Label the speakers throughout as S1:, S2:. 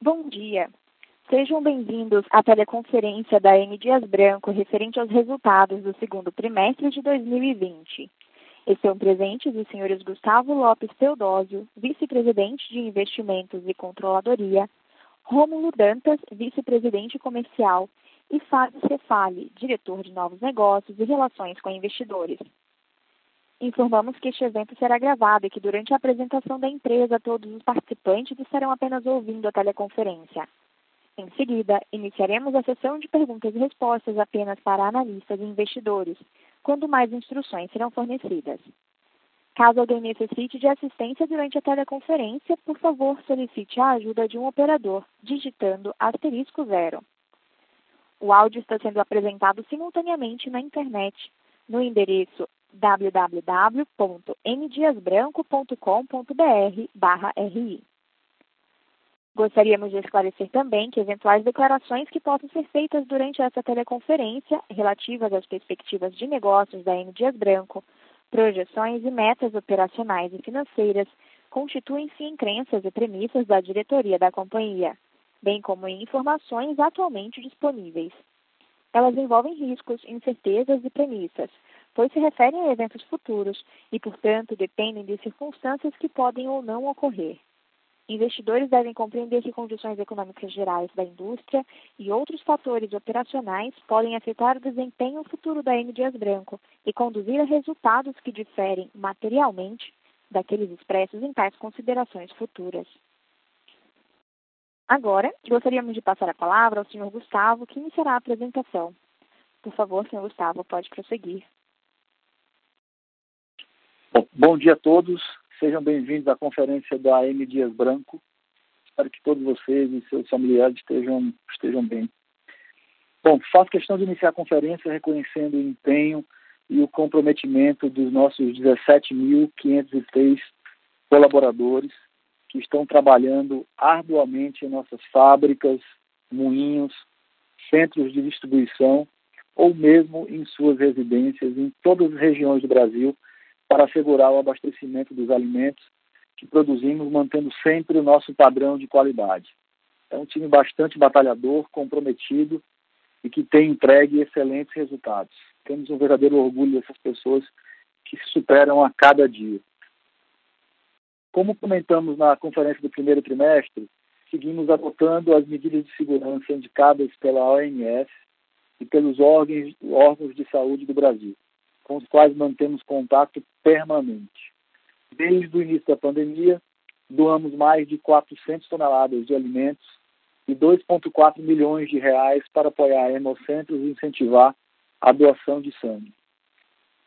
S1: Bom dia. Sejam bem-vindos à teleconferência da M. Dias Branco referente aos resultados do segundo trimestre de 2020. Estão presentes os senhores Gustavo Lopes Teodósio, vice-presidente de Investimentos e Controladoria, Rômulo Dantas, vice-presidente comercial, e Fábio Cefali, diretor de novos negócios e relações com investidores. Informamos que este evento será gravado e que durante a apresentação da empresa todos os participantes estarão apenas ouvindo a teleconferência. Em seguida, iniciaremos a sessão de perguntas e respostas apenas para analistas e investidores, quando mais instruções serão fornecidas. Caso alguém necessite de assistência durante a teleconferência, por favor solicite a ajuda de um operador, digitando asterisco zero. O áudio está sendo apresentado simultaneamente na internet, no endereço www.mdiasbranco.com.br/ri. Gostaríamos de esclarecer também que eventuais declarações que possam ser feitas durante essa teleconferência relativas às perspectivas de negócios da M. Dias Branco, projeções e metas operacionais e financeiras constituem-se em crenças e premissas da diretoria da companhia, bem como em informações atualmente disponíveis. Elas envolvem riscos, incertezas e premissas, pois se referem a eventos futuros e, portanto, dependem de circunstâncias que podem ou não ocorrer. Investidores devem compreender que condições econômicas gerais da indústria e outros fatores operacionais podem afetar o desempenho futuro da M. Dias Branco e conduzir a resultados que diferem materialmente daqueles expressos em tais considerações futuras. Agora, gostaríamos de passar a palavra ao Sr. Gustavo, que iniciará a apresentação. Por favor, Sr. Gustavo, pode prosseguir.
S2: Bom, dia a todos. Sejam bem-vindos à conferência da M. Dias Branco. Espero que todos vocês e seus familiares estejam, estejam bem. Bom, faço questão de iniciar a conferência reconhecendo o empenho e o comprometimento dos nossos 17.503 colaboradores que estão trabalhando arduamente em nossas fábricas, moinhos, centros de distribuição ou mesmo em suas residências em todas as regiões do Brasil para assegurar o abastecimento dos alimentos que produzimos, mantendo sempre o nosso padrão de qualidade. É um time bastante batalhador, comprometido e que tem entregue excelentes resultados. Temos um verdadeiro orgulho dessas pessoas que se superam a cada dia. Como comentamos na conferência do primeiro trimestre, seguimos adotando as medidas de segurança indicadas pela OMS e pelos órgãos, órgãos de saúde do Brasil com os quais mantemos contato permanente. Desde o início da pandemia, doamos mais de 400 toneladas de alimentos e 2,4 milhões de reais para apoiar hemocentros e incentivar a doação de sangue.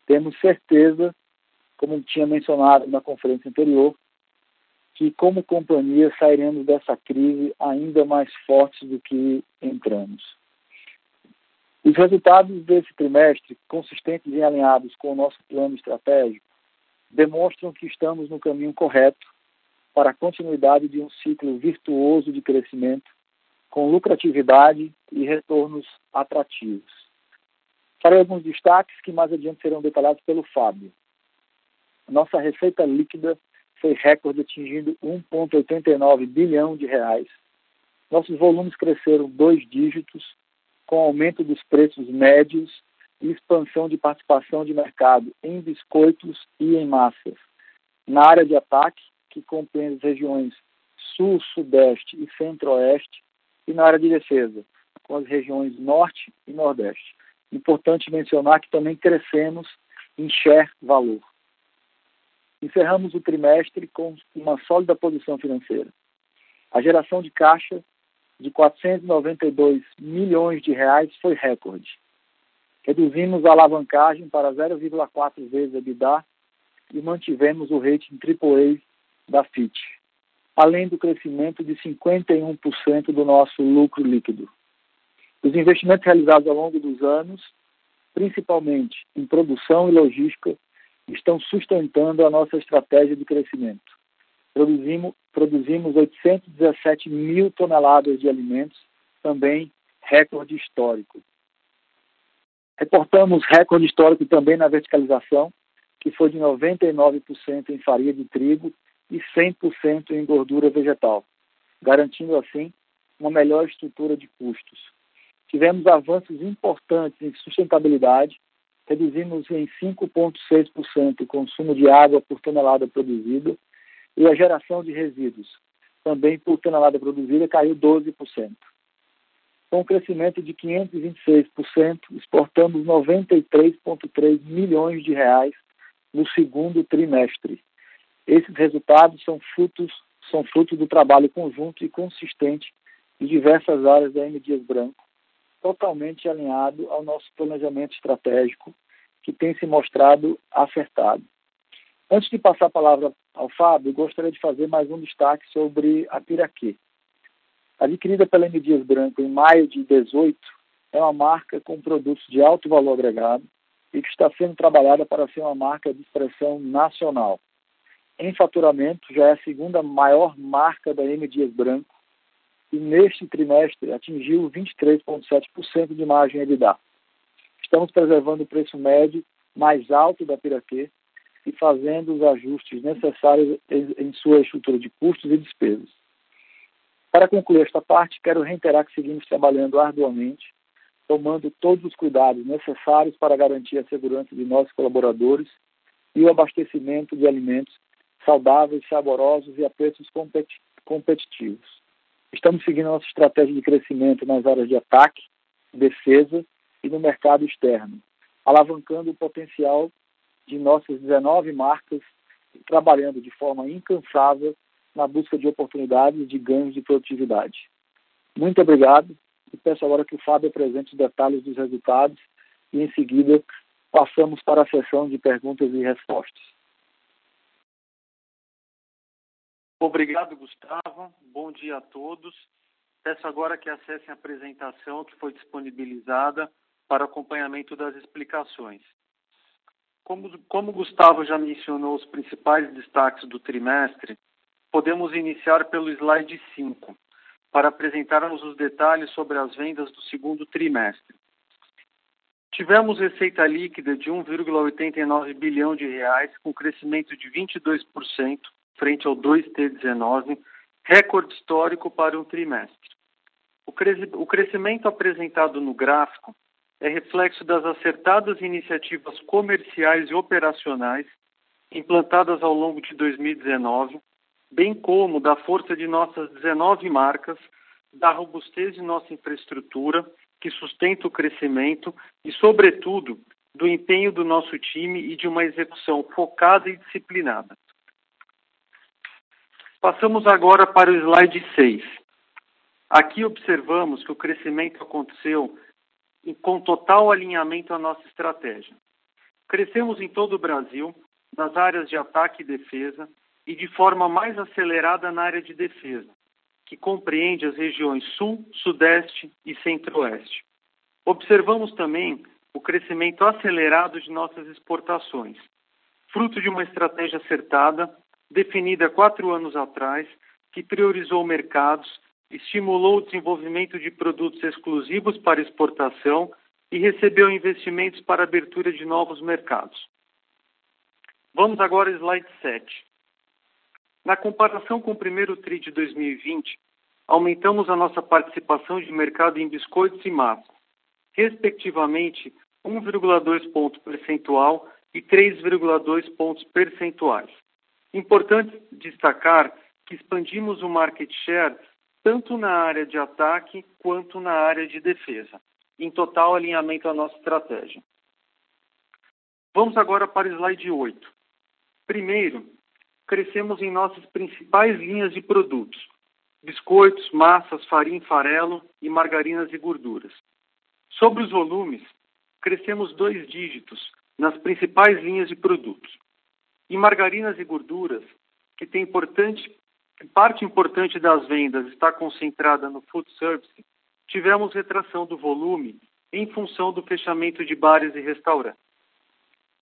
S2: Temos certeza, como tinha mencionado na conferência anterior, que como companhia sairemos dessa crise ainda mais fortes do que entramos. Os resultados desse trimestre, consistentes e alinhados com o nosso plano estratégico, demonstram que estamos no caminho correto para a continuidade de um ciclo virtuoso de crescimento, com lucratividade e retornos atrativos. Farei alguns destaques que mais adiante serão detalhados pelo Fábio. Nossa receita líquida foi recorde atingindo 1,89 bilhão de reais. Nossos volumes cresceram dois dígitos com aumento dos preços médios e expansão de participação de mercado em biscoitos e em massas. Na área de ataque, que compreende as regiões Sul, Sudeste e Centro-Oeste, e na área de defesa, com as regiões Norte e Nordeste. Importante mencionar que também crescemos em share valor. Encerramos o trimestre com uma sólida posição financeira. A geração de caixa de 492 milhões de reais foi recorde. Reduzimos a alavancagem para 0,4 vezes a EBITDA e mantivemos o rating AAA da Fitch, além do crescimento de 51% do nosso lucro líquido. Os investimentos realizados ao longo dos anos, principalmente em produção e logística, estão sustentando a nossa estratégia de crescimento produzimos, produzimos 817 mil toneladas de alimentos, também recorde histórico. Reportamos recorde histórico também na verticalização, que foi de 99% em farinha de trigo e 100% em gordura vegetal, garantindo assim uma melhor estrutura de custos. Tivemos avanços importantes em sustentabilidade, reduzimos em 5,6% o consumo de água por tonelada produzida e a geração de resíduos, também por tonelada produzida, caiu 12%. Com um crescimento de 526%, exportamos 93,3 milhões de reais no segundo trimestre. Esses resultados são frutos, são frutos do trabalho conjunto e consistente de diversas áreas da M. Dias Branco, totalmente alinhado ao nosso planejamento estratégico, que tem se mostrado acertado. Antes de passar a palavra ao Fábio, gostaria de fazer mais um destaque sobre a Piraquê. Adquirida pela M. Dias Branco em maio de 2018, é uma marca com produtos de alto valor agregado e que está sendo trabalhada para ser uma marca de expressão nacional. Em faturamento, já é a segunda maior marca da M. Dias Branco e neste trimestre atingiu 23,7% de margem EBITDA. Estamos preservando o preço médio mais alto da Piraquê e fazendo os ajustes necessários em sua estrutura de custos e despesas. Para concluir esta parte, quero reiterar que seguimos trabalhando arduamente, tomando todos os cuidados necessários para garantir a segurança de nossos colaboradores e o abastecimento de alimentos saudáveis, saborosos e a preços competitivos. Estamos seguindo a nossa estratégia de crescimento nas áreas de ataque, defesa e no mercado externo, alavancando o potencial de nossas 19 marcas trabalhando de forma incansável na busca de oportunidades de ganhos de produtividade. Muito obrigado e peço agora que o Fábio apresente os detalhes dos resultados e em seguida passamos para a sessão de perguntas e respostas.
S3: Obrigado, Gustavo. Bom dia a todos. Peço agora que acessem a apresentação que foi disponibilizada para acompanhamento das explicações. Como, como Gustavo já mencionou os principais destaques do trimestre, podemos iniciar pelo slide 5, para apresentarmos os detalhes sobre as vendas do segundo trimestre. Tivemos receita líquida de 1,89 bilhão de reais, com crescimento de 22% frente ao 2T19, recorde histórico para um trimestre. O crescimento apresentado no gráfico é reflexo das acertadas iniciativas comerciais e operacionais implantadas ao longo de 2019, bem como da força de nossas 19 marcas, da robustez de nossa infraestrutura, que sustenta o crescimento e, sobretudo, do empenho do nosso time e de uma execução focada e disciplinada. Passamos agora para o slide 6. Aqui observamos que o crescimento aconteceu com total alinhamento à nossa estratégia. Crescemos em todo o Brasil, nas áreas de ataque e defesa, e de forma mais acelerada na área de defesa, que compreende as regiões Sul, Sudeste e Centro-Oeste. Observamos também o crescimento acelerado de nossas exportações, fruto de uma estratégia acertada, definida quatro anos atrás, que priorizou mercados estimulou o desenvolvimento de produtos exclusivos para exportação e recebeu investimentos para abertura de novos mercados. Vamos agora ao slide 7. Na comparação com o primeiro TRI de 2020, aumentamos a nossa participação de mercado em biscoitos e massas, respectivamente 1,2 ponto percentual e 3,2 pontos percentuais. Importante destacar que expandimos o market share tanto na área de ataque quanto na área de defesa, em total alinhamento à nossa estratégia. Vamos agora para o slide 8. Primeiro, crescemos em nossas principais linhas de produtos: biscoitos, massas, farinha, farelo e margarinas e gorduras. Sobre os volumes, crescemos dois dígitos nas principais linhas de produtos. Em margarinas e gorduras, que tem importante parte importante das vendas está concentrada no food service, tivemos retração do volume em função do fechamento de bares e restaurantes.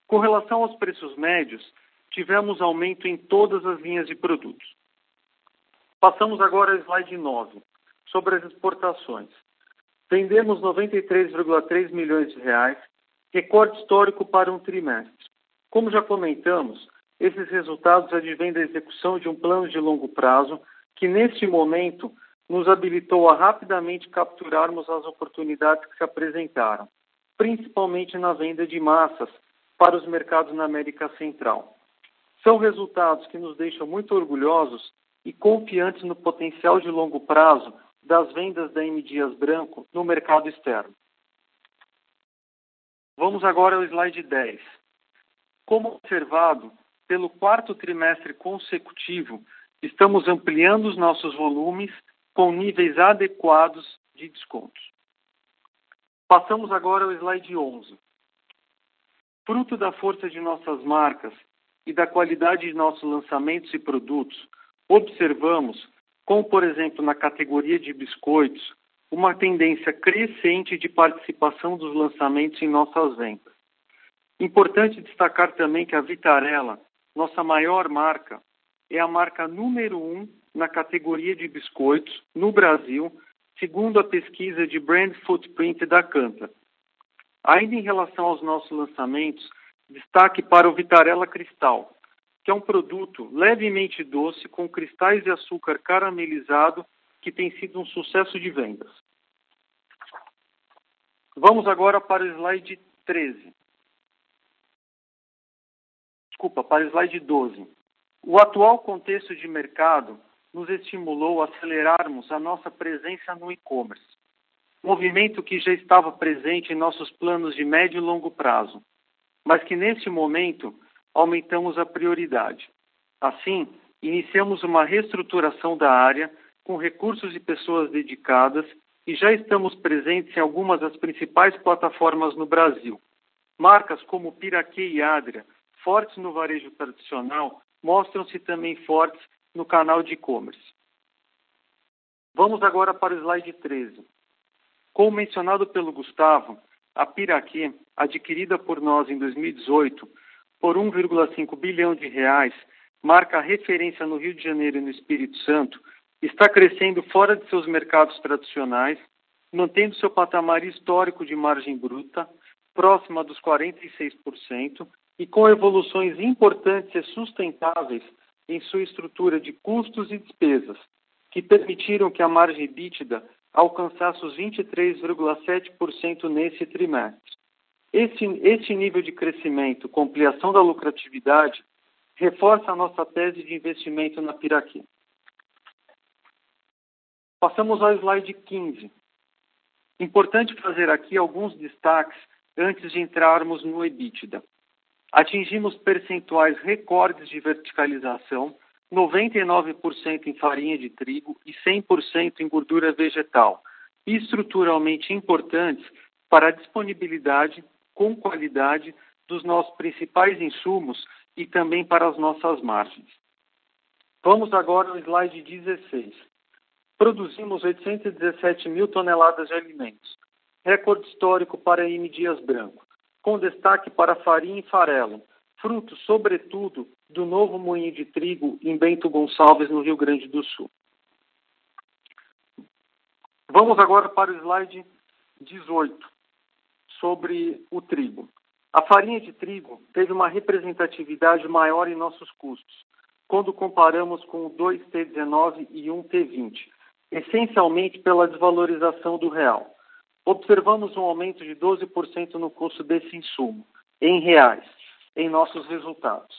S3: Com relação aos preços médios, tivemos aumento em todas as linhas de produtos. Passamos agora ao slide 9, sobre as exportações. Vendemos 93,3 milhões de reais, recorde histórico para um trimestre. Como já comentamos, esses resultados advêm da execução de um plano de longo prazo que, neste momento, nos habilitou a rapidamente capturarmos as oportunidades que se apresentaram, principalmente na venda de massas para os mercados na América Central. São resultados que nos deixam muito orgulhosos e confiantes no potencial de longo prazo das vendas da M. Dias Branco no mercado externo. Vamos agora ao slide 10. Como observado, pelo quarto trimestre consecutivo, estamos ampliando os nossos volumes com níveis adequados de descontos. Passamos agora ao slide 11. Fruto da força de nossas marcas e da qualidade de nossos lançamentos e produtos, observamos, como por exemplo na categoria de biscoitos, uma tendência crescente de participação dos lançamentos em nossas vendas. Importante destacar também que a Vitarella, nossa maior marca, é a marca número um na categoria de biscoitos no Brasil, segundo a pesquisa de Brand Footprint da Canta. Ainda em relação aos nossos lançamentos, destaque para o Vitarella Cristal, que é um produto levemente doce com cristais de açúcar caramelizado que tem sido um sucesso de vendas. Vamos agora para o slide 13. Desculpa, para o slide 12. O atual contexto de mercado nos estimulou a acelerarmos a nossa presença no e-commerce, movimento que já estava presente em nossos planos de médio e longo prazo, mas que neste momento aumentamos a prioridade. Assim, iniciamos uma reestruturação da área com recursos e pessoas dedicadas e já estamos presentes em algumas das principais plataformas no Brasil. Marcas como Piraquê e Adria, fortes no varejo tradicional, mostram-se também fortes no canal de e-commerce. Vamos agora para o slide 13. Como mencionado pelo Gustavo, a Piraquê, adquirida por nós em 2018 por 1,5 bilhão de reais, marca referência no Rio de Janeiro e no Espírito Santo, está crescendo fora de seus mercados tradicionais, mantendo seu patamar histórico de margem bruta, próxima dos 46%, e com evoluções importantes e sustentáveis em sua estrutura de custos e despesas, que permitiram que a margem bítida alcançasse os 23,7% nesse trimestre. Esse, esse nível de crescimento com ampliação da lucratividade reforça a nossa tese de investimento na Piraquê. Passamos ao slide 15. Importante fazer aqui alguns destaques antes de entrarmos no EBITDA. Atingimos percentuais recordes de verticalização, 99% em farinha de trigo e 100% em gordura vegetal, estruturalmente importantes para a disponibilidade com qualidade dos nossos principais insumos e também para as nossas margens. Vamos agora ao slide 16. Produzimos 817 mil toneladas de alimentos, recorde histórico para M. Dias Branco com destaque para farinha e farelo, fruto, sobretudo, do novo moinho de trigo em Bento Gonçalves, no Rio Grande do Sul. Vamos agora para o slide 18, sobre o trigo. A farinha de trigo teve uma representatividade maior em nossos custos, quando comparamos com o 2T19 e 1T20, essencialmente pela desvalorização do real observamos um aumento de 12% no custo desse insumo, em reais, em nossos resultados.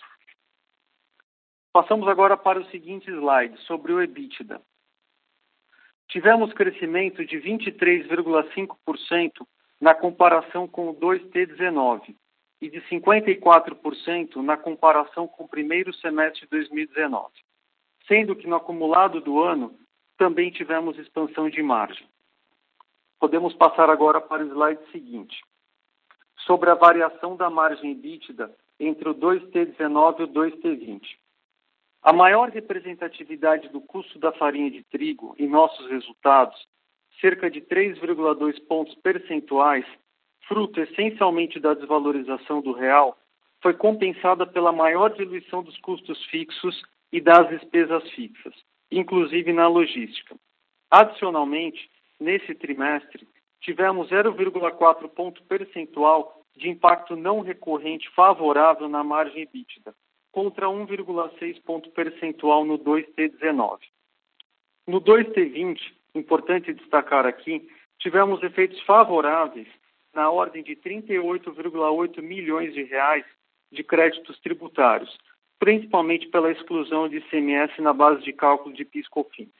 S3: Passamos agora para o seguinte slide, sobre o EBITDA. Tivemos crescimento de 23,5% na comparação com o 2T19 e de 54% na comparação com o primeiro semestre de 2019, sendo que no acumulado do ano também tivemos expansão de margem. Podemos passar agora para o slide seguinte. Sobre a variação da margem EBITDA entre o 2T19 e o 2T20. A maior representatividade do custo da farinha de trigo em nossos resultados, cerca de 3,2 pontos percentuais, fruto essencialmente da desvalorização do real, foi compensada pela maior diluição dos custos fixos e das despesas fixas, inclusive na logística. Adicionalmente, nesse trimestre, tivemos 0,4 ponto percentual de impacto não recorrente favorável na margem EBITDA, contra 1,6 ponto percentual no 2T19. No 2T20, importante destacar aqui, tivemos efeitos favoráveis na ordem de 38,8 milhões de reais de créditos tributários, principalmente pela exclusão de ICMS na base de cálculo de PIS/COFINS.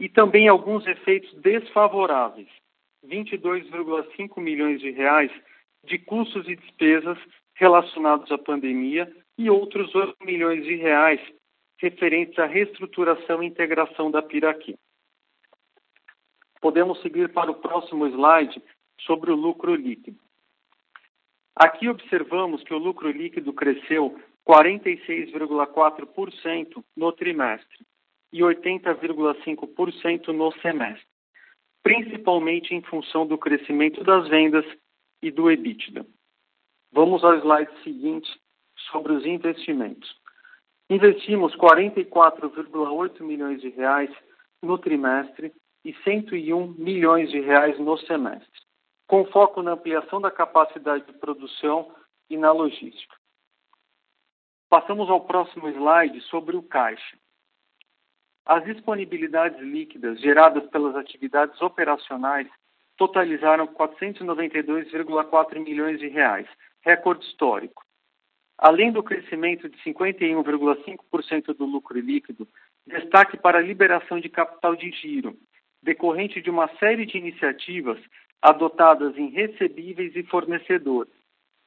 S3: E também alguns efeitos desfavoráveis, 22,5 milhões de reais de custos e despesas relacionados à pandemia e outros 8 milhões de reais referentes à reestruturação e integração da Piraqui. Podemos seguir para o próximo slide sobre o lucro líquido. Aqui observamos que o lucro líquido cresceu 46,4% no trimestre e 80,5% no semestre, principalmente em função do crescimento das vendas e do EBITDA. Vamos ao slide seguinte sobre os investimentos. Investimos 44,8 milhões de reais no trimestre e 101 milhões de reais no semestre, com foco na ampliação da capacidade de produção e na logística. Passamos ao próximo slide sobre o caixa. As disponibilidades líquidas geradas pelas atividades operacionais totalizaram 492,4 milhões de reais, recorde histórico. Além do crescimento de 51,5% do lucro líquido, destaque para a liberação de capital de giro, decorrente de uma série de iniciativas adotadas em recebíveis e fornecedores,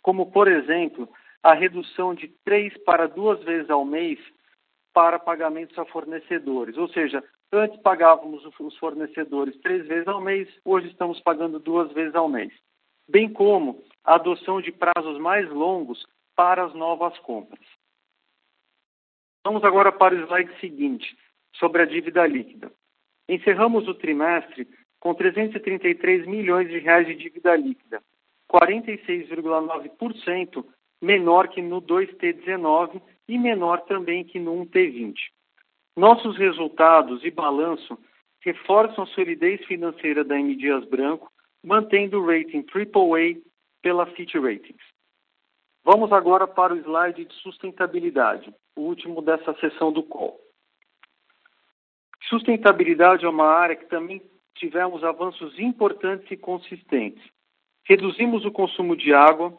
S3: como, por exemplo, a redução de três para duas vezes ao mês para pagamentos a fornecedores. Ou seja, antes pagávamos os fornecedores três vezes ao mês, hoje estamos pagando duas vezes ao mês. Bem como a adoção de prazos mais longos para as novas compras. Vamos agora para o slide seguinte, sobre a dívida líquida. Encerramos o trimestre com 333 milhões de reais de dívida líquida, 46,9% menor que no 2T19 e menor também que no 1T20. Nossos resultados e balanço reforçam a solidez financeira da M. Dias Branco, mantendo o rating AAA pela Fitch Ratings. Vamos agora para o slide de sustentabilidade, o último dessa sessão do call. Sustentabilidade é uma área que também tivemos avanços importantes e consistentes. Reduzimos o consumo de água,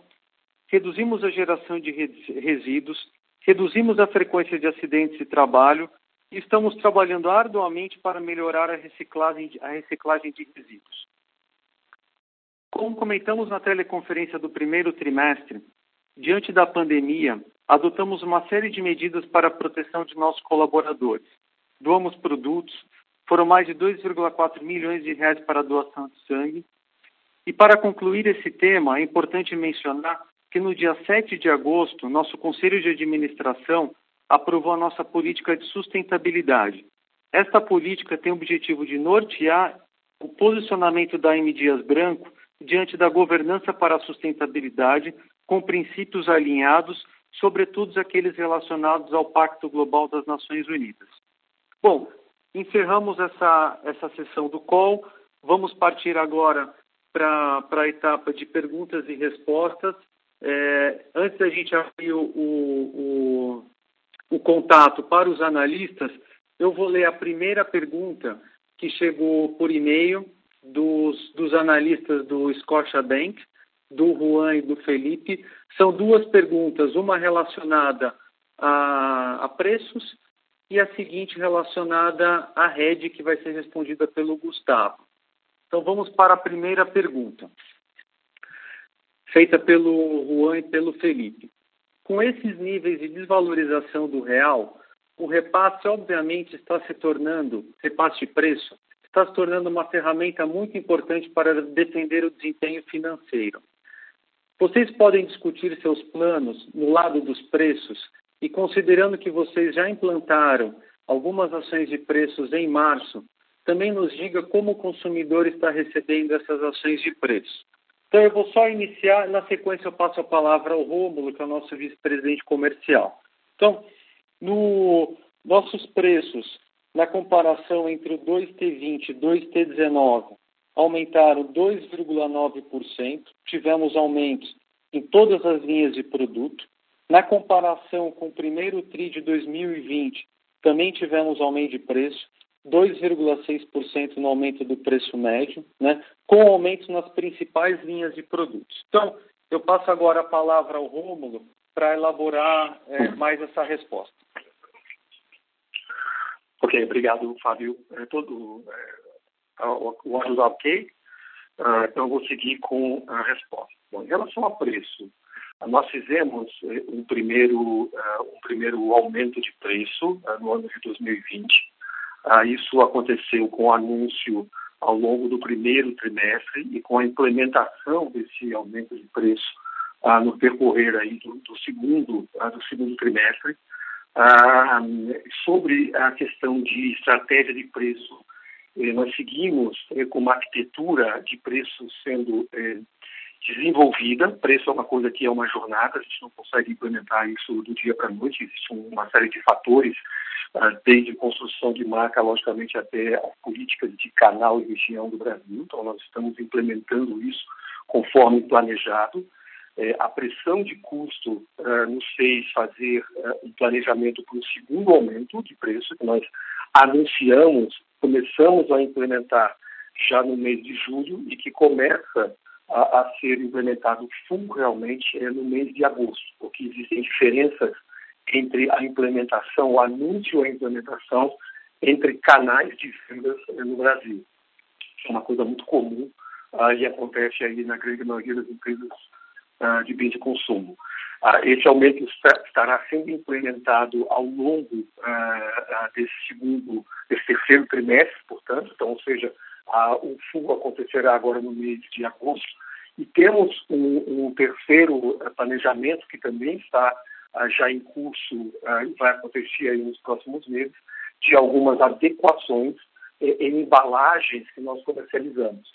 S3: reduzimos a geração de resíduos, reduzimos a frequência de acidentes de trabalho e estamos trabalhando arduamente para melhorar a reciclagem, a reciclagem de resíduos. Como comentamos na teleconferência do primeiro trimestre, diante da pandemia, adotamos uma série de medidas para a proteção de nossos colaboradores. Doamos produtos, foram mais de 2,4 milhões de reais para a doação de sangue. E para concluir esse tema, é importante mencionar que no dia 7 de agosto, nosso Conselho de Administração aprovou a nossa política de sustentabilidade. Esta política tem o objetivo de nortear o posicionamento da M. Dias Branco diante da governança para a sustentabilidade, com princípios alinhados, sobretudo aqueles relacionados ao Pacto Global das Nações Unidas. Bom, encerramos essa, essa sessão do call. Vamos partir agora para a etapa de perguntas e respostas. É, antes da gente abrir o, o, o, o contato para os analistas, eu vou ler a primeira pergunta que chegou por e-mail dos, dos analistas do Scotiabank, do Juan e do Felipe. São duas perguntas, uma relacionada a, a preços e a seguinte relacionada à rede, que vai ser respondida pelo Gustavo. Então vamos para a primeira pergunta feita pelo Juan e pelo Felipe. Com esses níveis de desvalorização do real, o repasse obviamente está se tornando, repasse de preço, está se tornando uma ferramenta muito importante para defender o desempenho financeiro. Vocês podem discutir seus planos no lado dos preços e considerando que vocês já implantaram algumas ações de preços em março, também nos diga como o consumidor está recebendo essas ações de preço. Então, eu vou só iniciar, na sequência eu passo a palavra ao Rômulo, que é o nosso vice-presidente comercial. Então, no nossos preços, na comparação entre o 2T20 e 2T19, aumentaram 2,9%, tivemos aumentos em todas as linhas de produto. Na comparação com o primeiro TRI de 2020, também tivemos aumento de preço. 2,6% no aumento do preço médio, né, com aumento nas principais linhas de produtos. Então, eu passo agora a palavra ao Rômulo para elaborar é, mais essa resposta.
S4: Ok, obrigado, Fábio. É todo, é, o áudio está ok, uh, então eu vou seguir com a resposta. Bom, em relação a preço, nós fizemos é, um primeiro, uh, um primeiro aumento de preço no ano de 2020. Isso aconteceu com o anúncio ao longo do primeiro trimestre e com a implementação desse aumento de preço no percorrer aí do, do segundo, do segundo trimestre. Ah, sobre a questão de estratégia de preço, eh, nós seguimos eh, com uma arquitetura de preço sendo eh, desenvolvida. Preço é uma coisa que é uma jornada, a gente não consegue implementar isso do dia para a noite, existe uma série de fatores, ah, desde construção de marca, logicamente, até as políticas de canal e região do Brasil. Então, nós estamos implementando isso conforme planejado. É, a pressão de custo uh, nos fez fazer uh, um planejamento para o segundo aumento de preço, que nós anunciamos, começamos a implementar já no mês de julho e que começa a, a ser implementado full realmente é, no mês de agosto, porque existem diferenças entre a implementação, o anúncio e a implementação entre canais de vendas no Brasil. É uma coisa muito comum uh, e acontece aí na grande maioria das empresas uh, de bens de consumo. Uh, esse aumento estará sendo implementado ao longo desse segundo, desse terceiro trimestre, portanto, então, ou seja, o fundo acontecerá agora no mês de agosto. E temos um, um terceiro planejamento que também está já em curso e vai acontecer nos próximos meses, de algumas adequações em embalagens que nós comercializamos,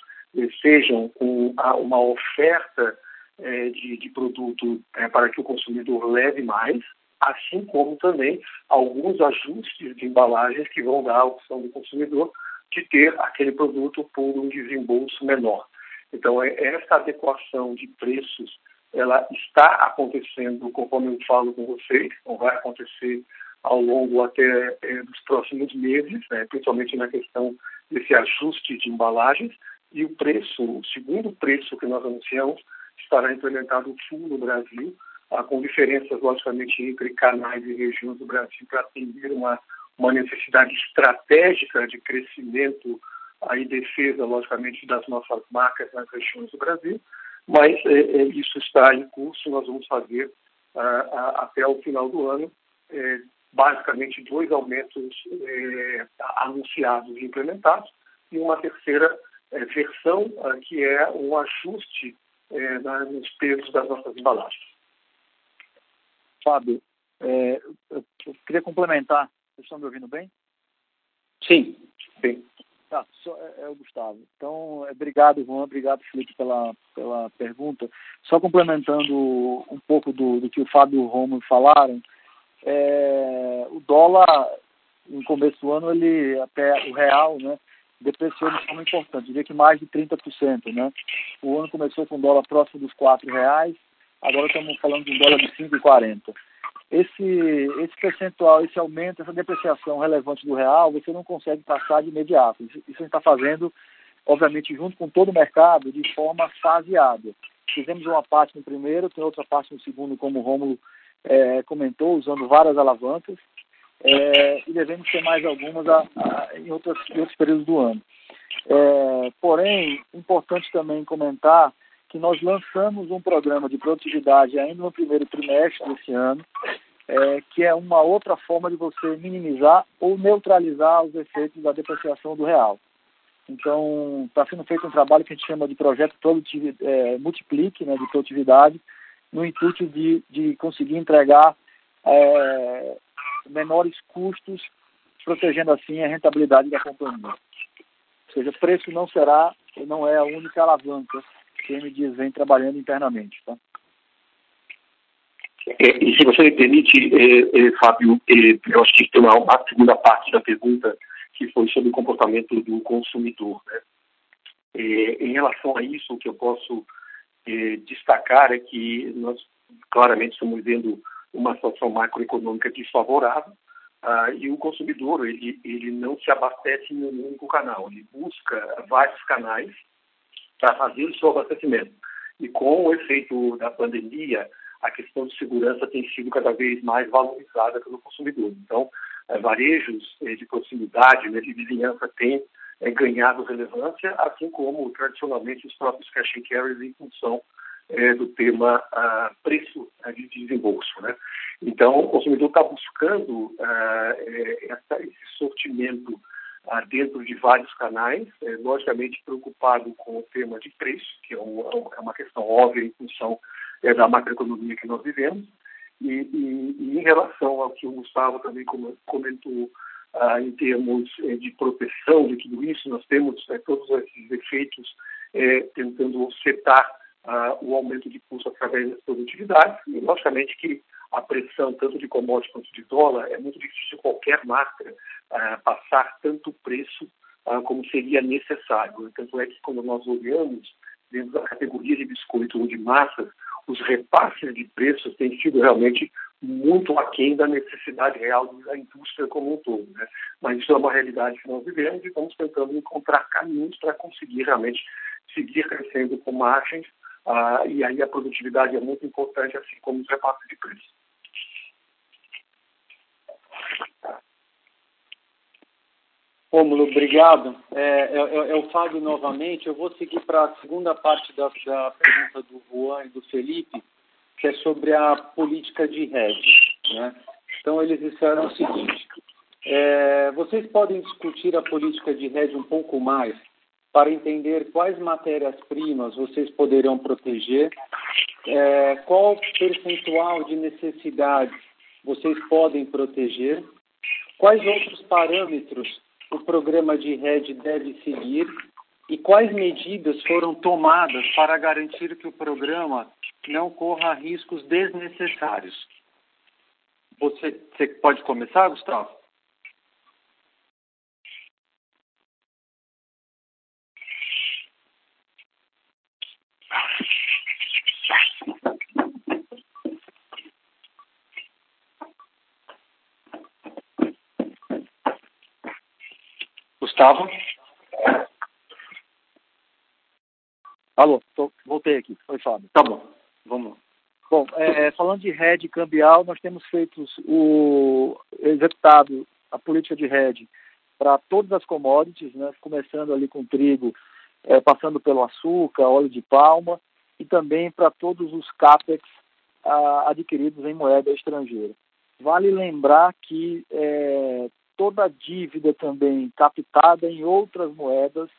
S4: sejam com uma oferta é, de, de, produto é, para que o consumidor leve mais, assim como também alguns ajustes de embalagens que vão dar a opção do consumidor de ter aquele produto por um desembolso menor. Então, é, essa adequação de preços ela está acontecendo, conforme eu falo com vocês, não vai acontecer ao longo até é, dos próximos meses, né, principalmente na questão desse ajuste de embalagens, e o preço, o segundo preço que nós anunciamos, estará implementado full no Brasil, ah, com diferenças, logicamente, entre canais e regiões do Brasil para atender uma, uma necessidade estratégica de crescimento ah, e defesa, logicamente, das nossas marcas nas regiões do Brasil. Mas é, é, isso está em curso, nós vamos fazer ah, até o final do ano, é, basicamente dois aumentos é, anunciados e implementados, e uma terceira é, versão, ah, que é um ajuste é, nos pesos das nossas embalagens.
S2: Fábio, eu, queria complementar. Vocês estão me ouvindo bem?
S4: Sim, sim.
S2: Tá, só, é, é, o Gustavo. Então, obrigado, Juan, obrigado, Felipe, pela, pela pergunta. Só complementando um pouco do, do que o Fábio e o Romulo falaram, é, o dólar, no começo do ano, ele até o real, né, depreciou de forma importante, diria que mais de 30%. Né? O ano começou com dólar próximo dos R$ reais, agora estamos falando de um dólar de 5,40. Esse, esse percentual, esse aumento, essa depreciação relevante do real, você não consegue passar de imediato. Isso, isso a gente está fazendo, obviamente, junto com todo o mercado, de forma faseada. Fizemos uma parte no primeiro, tem outra parte no segundo, como o Rômulo é, comentou, usando várias alavancas é, e devemos ter mais algumas a, a, em, outras, em outros períodos do ano. É, porém, importante também comentar que nós lançamos um programa de produtividade ainda no primeiro trimestre desse ano, é, que é uma outra forma de você minimizar ou neutralizar os efeitos da depreciação do real. Então, está sendo feito um trabalho que a gente chama de projeto é, Multiplique, né, de produtividade, no intuito de, de conseguir entregar é, menores custos, protegendo assim a rentabilidade da companhia. Ou seja, preço não será, não é a única alavanca que a MDIS vem trabalhando internamente. Tá?
S4: É, e se você me permite, é, é, Fábio, é, eu acho que tem uma, uma, segunda parte da pergunta que foi sobre o comportamento do consumidor. Né? É, em relação a isso, o que eu posso é, destacar é que nós claramente estamos vendo uma situação macroeconômica desfavorável, Uh, e o consumidor ele, ele não se abastece em um único canal, ele busca vários canais para fazer o seu abastecimento. E com o efeito da pandemia, a questão de segurança tem sido cada vez mais valorizada pelo consumidor. Então, é, varejos é, de proximidade, né, de vizinhança, têm é, ganhado relevância, assim como tradicionalmente os próprios cash and carries em função é, do tema ah, preço de desembolso. Né? Então, o consumidor está buscando ah, essa, esse sortimento dentro de vários canais, é, logicamente preocupado com o tema de preço, que é, é uma questão óbvia em função é, da macroeconomia que nós vivemos, e, e, e, em relação ao que o Gustavo também comentou ah, em termos é, de proteção de tudo isso, nós temos é, todos esses efeitos é, tentando setar ah, o aumento de custo através das produtividades, e logicamente que a pressão tanto de commodities quanto de dólar, é muito difícil qualquer marca ah, passar tanto preço ah, como seria necessário. Tanto é que quando nós olhamos dentro da categoria de biscoito ou de massas, os repasses de preços têm sido realmente muito aquém da necessidade real da indústria como um todo. Né? Mas isso é uma realidade que nós vivemos e estamos tentando encontrar caminhos para conseguir realmente seguir crescendo com margens ah, e aí a produtividade é muito importante, assim como os repasses de preços.
S3: Rômulo, obrigado. É, é, é, é, o Fábio novamente. Eu vou seguir para a segunda parte da, da, pergunta do Juan e do Felipe, que é sobre a política de rede. Né? Então, eles disseram o seguinte: é, vocês podem discutir a política de rede um pouco mais para entender quais matérias-primas vocês poderão proteger, é, qual percentual de necessidade vocês podem proteger, quais outros parâmetros o programa de rede deve seguir e quais medidas foram tomadas para garantir que o programa não corra riscos desnecessários. Você, você pode começar, Gustavo? Gustavo?
S2: Alô, tô, voltei aqui. Oi, Fábio.
S3: Tá bom, vamos lá.
S2: Bom, é, falando de rede cambial, nós temos feito o executado a política de rede para todas as commodities, né, começando ali com trigo, é, passando pelo açúcar, óleo de palma e também para todos os CAPEX a, adquiridos em moeda estrangeira. Vale lembrar que é, toda dívida também captada em outras moedas,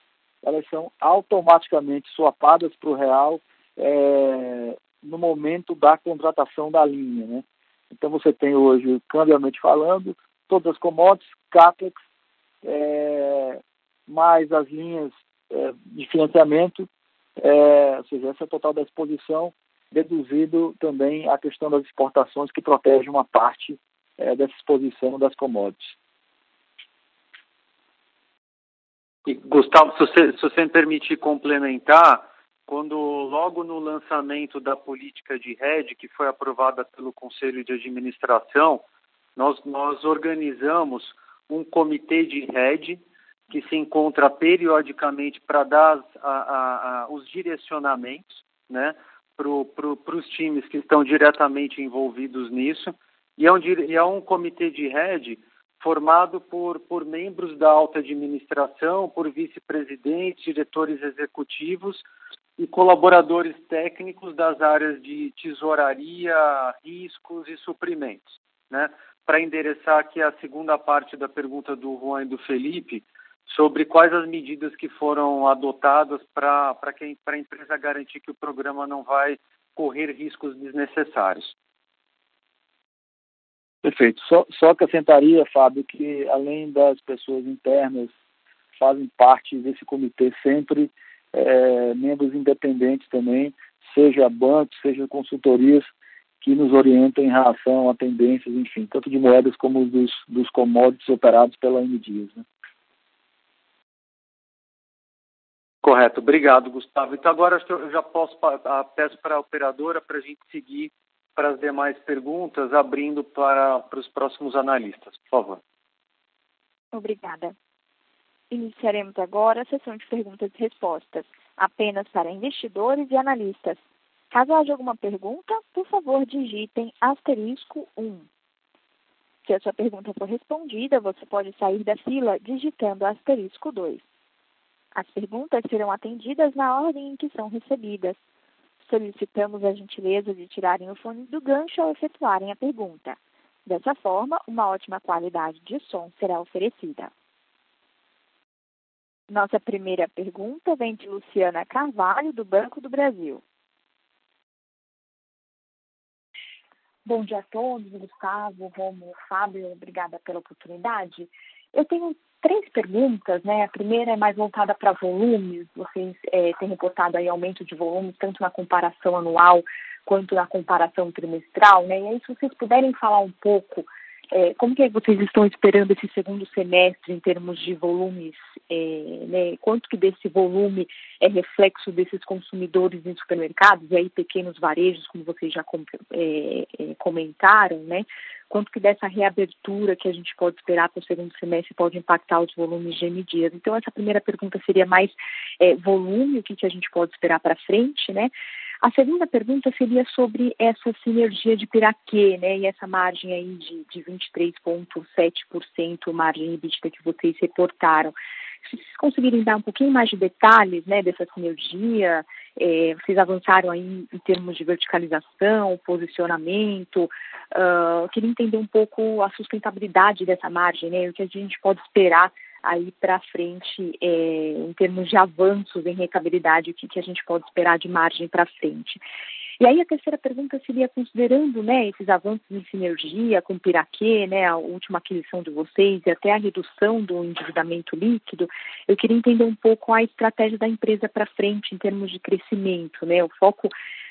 S2: elas são automaticamente swapadas para o real é, no momento da contratação da linha. Né? Então você tem hoje, cambialmente falando, todas as commodities, CAPEX, é, mais as linhas é, de financiamento, é, ou seja, essa é a total da exposição, deduzido também a questão das exportações, que protege uma parte é, dessa exposição das commodities.
S3: Gustavo, se você, se você me permitir complementar, quando logo no lançamento da política de rede, que foi aprovada pelo Conselho de Administração, nós, nós organizamos um comitê de rede que se encontra periodicamente para dar a, a, a, os direcionamentos né, para os times que estão diretamente envolvidos nisso. E é um, e é um comitê de rede formado por, por membros da alta administração, por vice-presidentes, diretores executivos e colaboradores técnicos das áreas de tesouraria, riscos e suprimentos. Né? Para endereçar aqui a segunda parte da pergunta do Juan e do Felipe, sobre quais as medidas que foram adotadas para a empresa garantir que o programa não vai correr riscos desnecessários.
S2: Perfeito. Só, só acrescentaria, Fábio, que além das pessoas internas, fazem parte desse comitê sempre é, membros independentes também, seja bancos, seja consultorias, que nos orientam em relação a tendências, enfim, tanto de moedas como dos, dos commodities operados pela M. Né?
S3: Correto, obrigado, Gustavo. Então agora eu já posso peço para a operadora para a gente seguir para as demais perguntas, abrindo para, para os próximos analistas, por favor.
S1: Obrigada. Iniciaremos agora a sessão de perguntas e respostas, apenas para investidores e analistas. Caso haja alguma pergunta, por favor, digitem asterisco 1. Se a sua pergunta for respondida, você pode sair da fila digitando asterisco 2. As perguntas serão atendidas na ordem em que são recebidas. Solicitamos a gentileza de tirarem o fone do gancho ao efetuarem a pergunta. Dessa forma, uma ótima qualidade de som será oferecida. Nossa primeira pergunta vem de Luciana Carvalho, do Banco do Brasil.
S5: Bom dia a todos, Gustavo, Romo, Fábio, obrigada pela oportunidade. Eu tenho três perguntas, né? A primeira é mais voltada para volumes. Vocês é, têm reportado aí aumento de volumes, tanto na comparação anual quanto na comparação trimestral, né? E aí, se vocês puderem falar um pouco é, como que vocês estão esperando esse segundo semestre em termos de volumes? É, né, quanto que desse volume é reflexo desses consumidores em supermercados, e aí pequenos varejos, como vocês já com, é, é, comentaram, né? Quanto que dessa reabertura que a gente pode esperar para o segundo semestre pode impactar os volumes de M? Então, essa primeira pergunta seria mais é, volume, o que, que a gente pode esperar para frente, né? A segunda pergunta seria sobre essa sinergia de Piraquê, né, e essa margem aí de, de 23,7% margem EBITDA que vocês reportaram. Se vocês conseguirem dar um pouquinho mais de detalhes, né, dessa sinergia, é, vocês avançaram aí em, termos de verticalização, posicionamento, uh, queria entender um pouco a sustentabilidade dessa margem, né, o que a gente pode esperar aí para frente é, em termos de avanços em rentabilidade, o que, que a gente pode esperar de margem para frente. E aí a terceira pergunta seria, considerando né, esses avanços em sinergia com Piraquê, né, a última aquisição de vocês e até a redução do endividamento líquido, eu queria entender um pouco a estratégia da empresa para frente em termos de crescimento. Né, o foco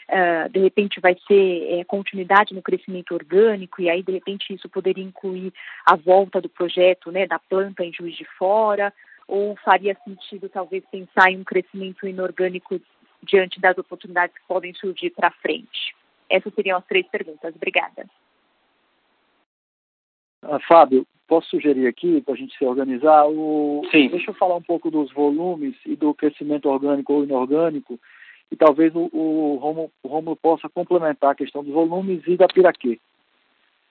S5: Uh, de repente vai ser é, continuidade no crescimento orgânico e aí de repente isso poderia incluir a volta do projeto, né, da planta em Juiz de Fora, ou faria sentido talvez pensar em um crescimento inorgânico diante das oportunidades que podem surgir para frente? Essas seriam as três perguntas. Obrigada.
S2: Ah, Fábio, posso sugerir aqui para a gente se organizar? O...
S3: Sim.
S2: Deixa eu falar um pouco dos volumes e do crescimento orgânico ou inorgânico e talvez o, o, Romulo, o Romulo possa complementar a questão dos volumes e da Piraquê.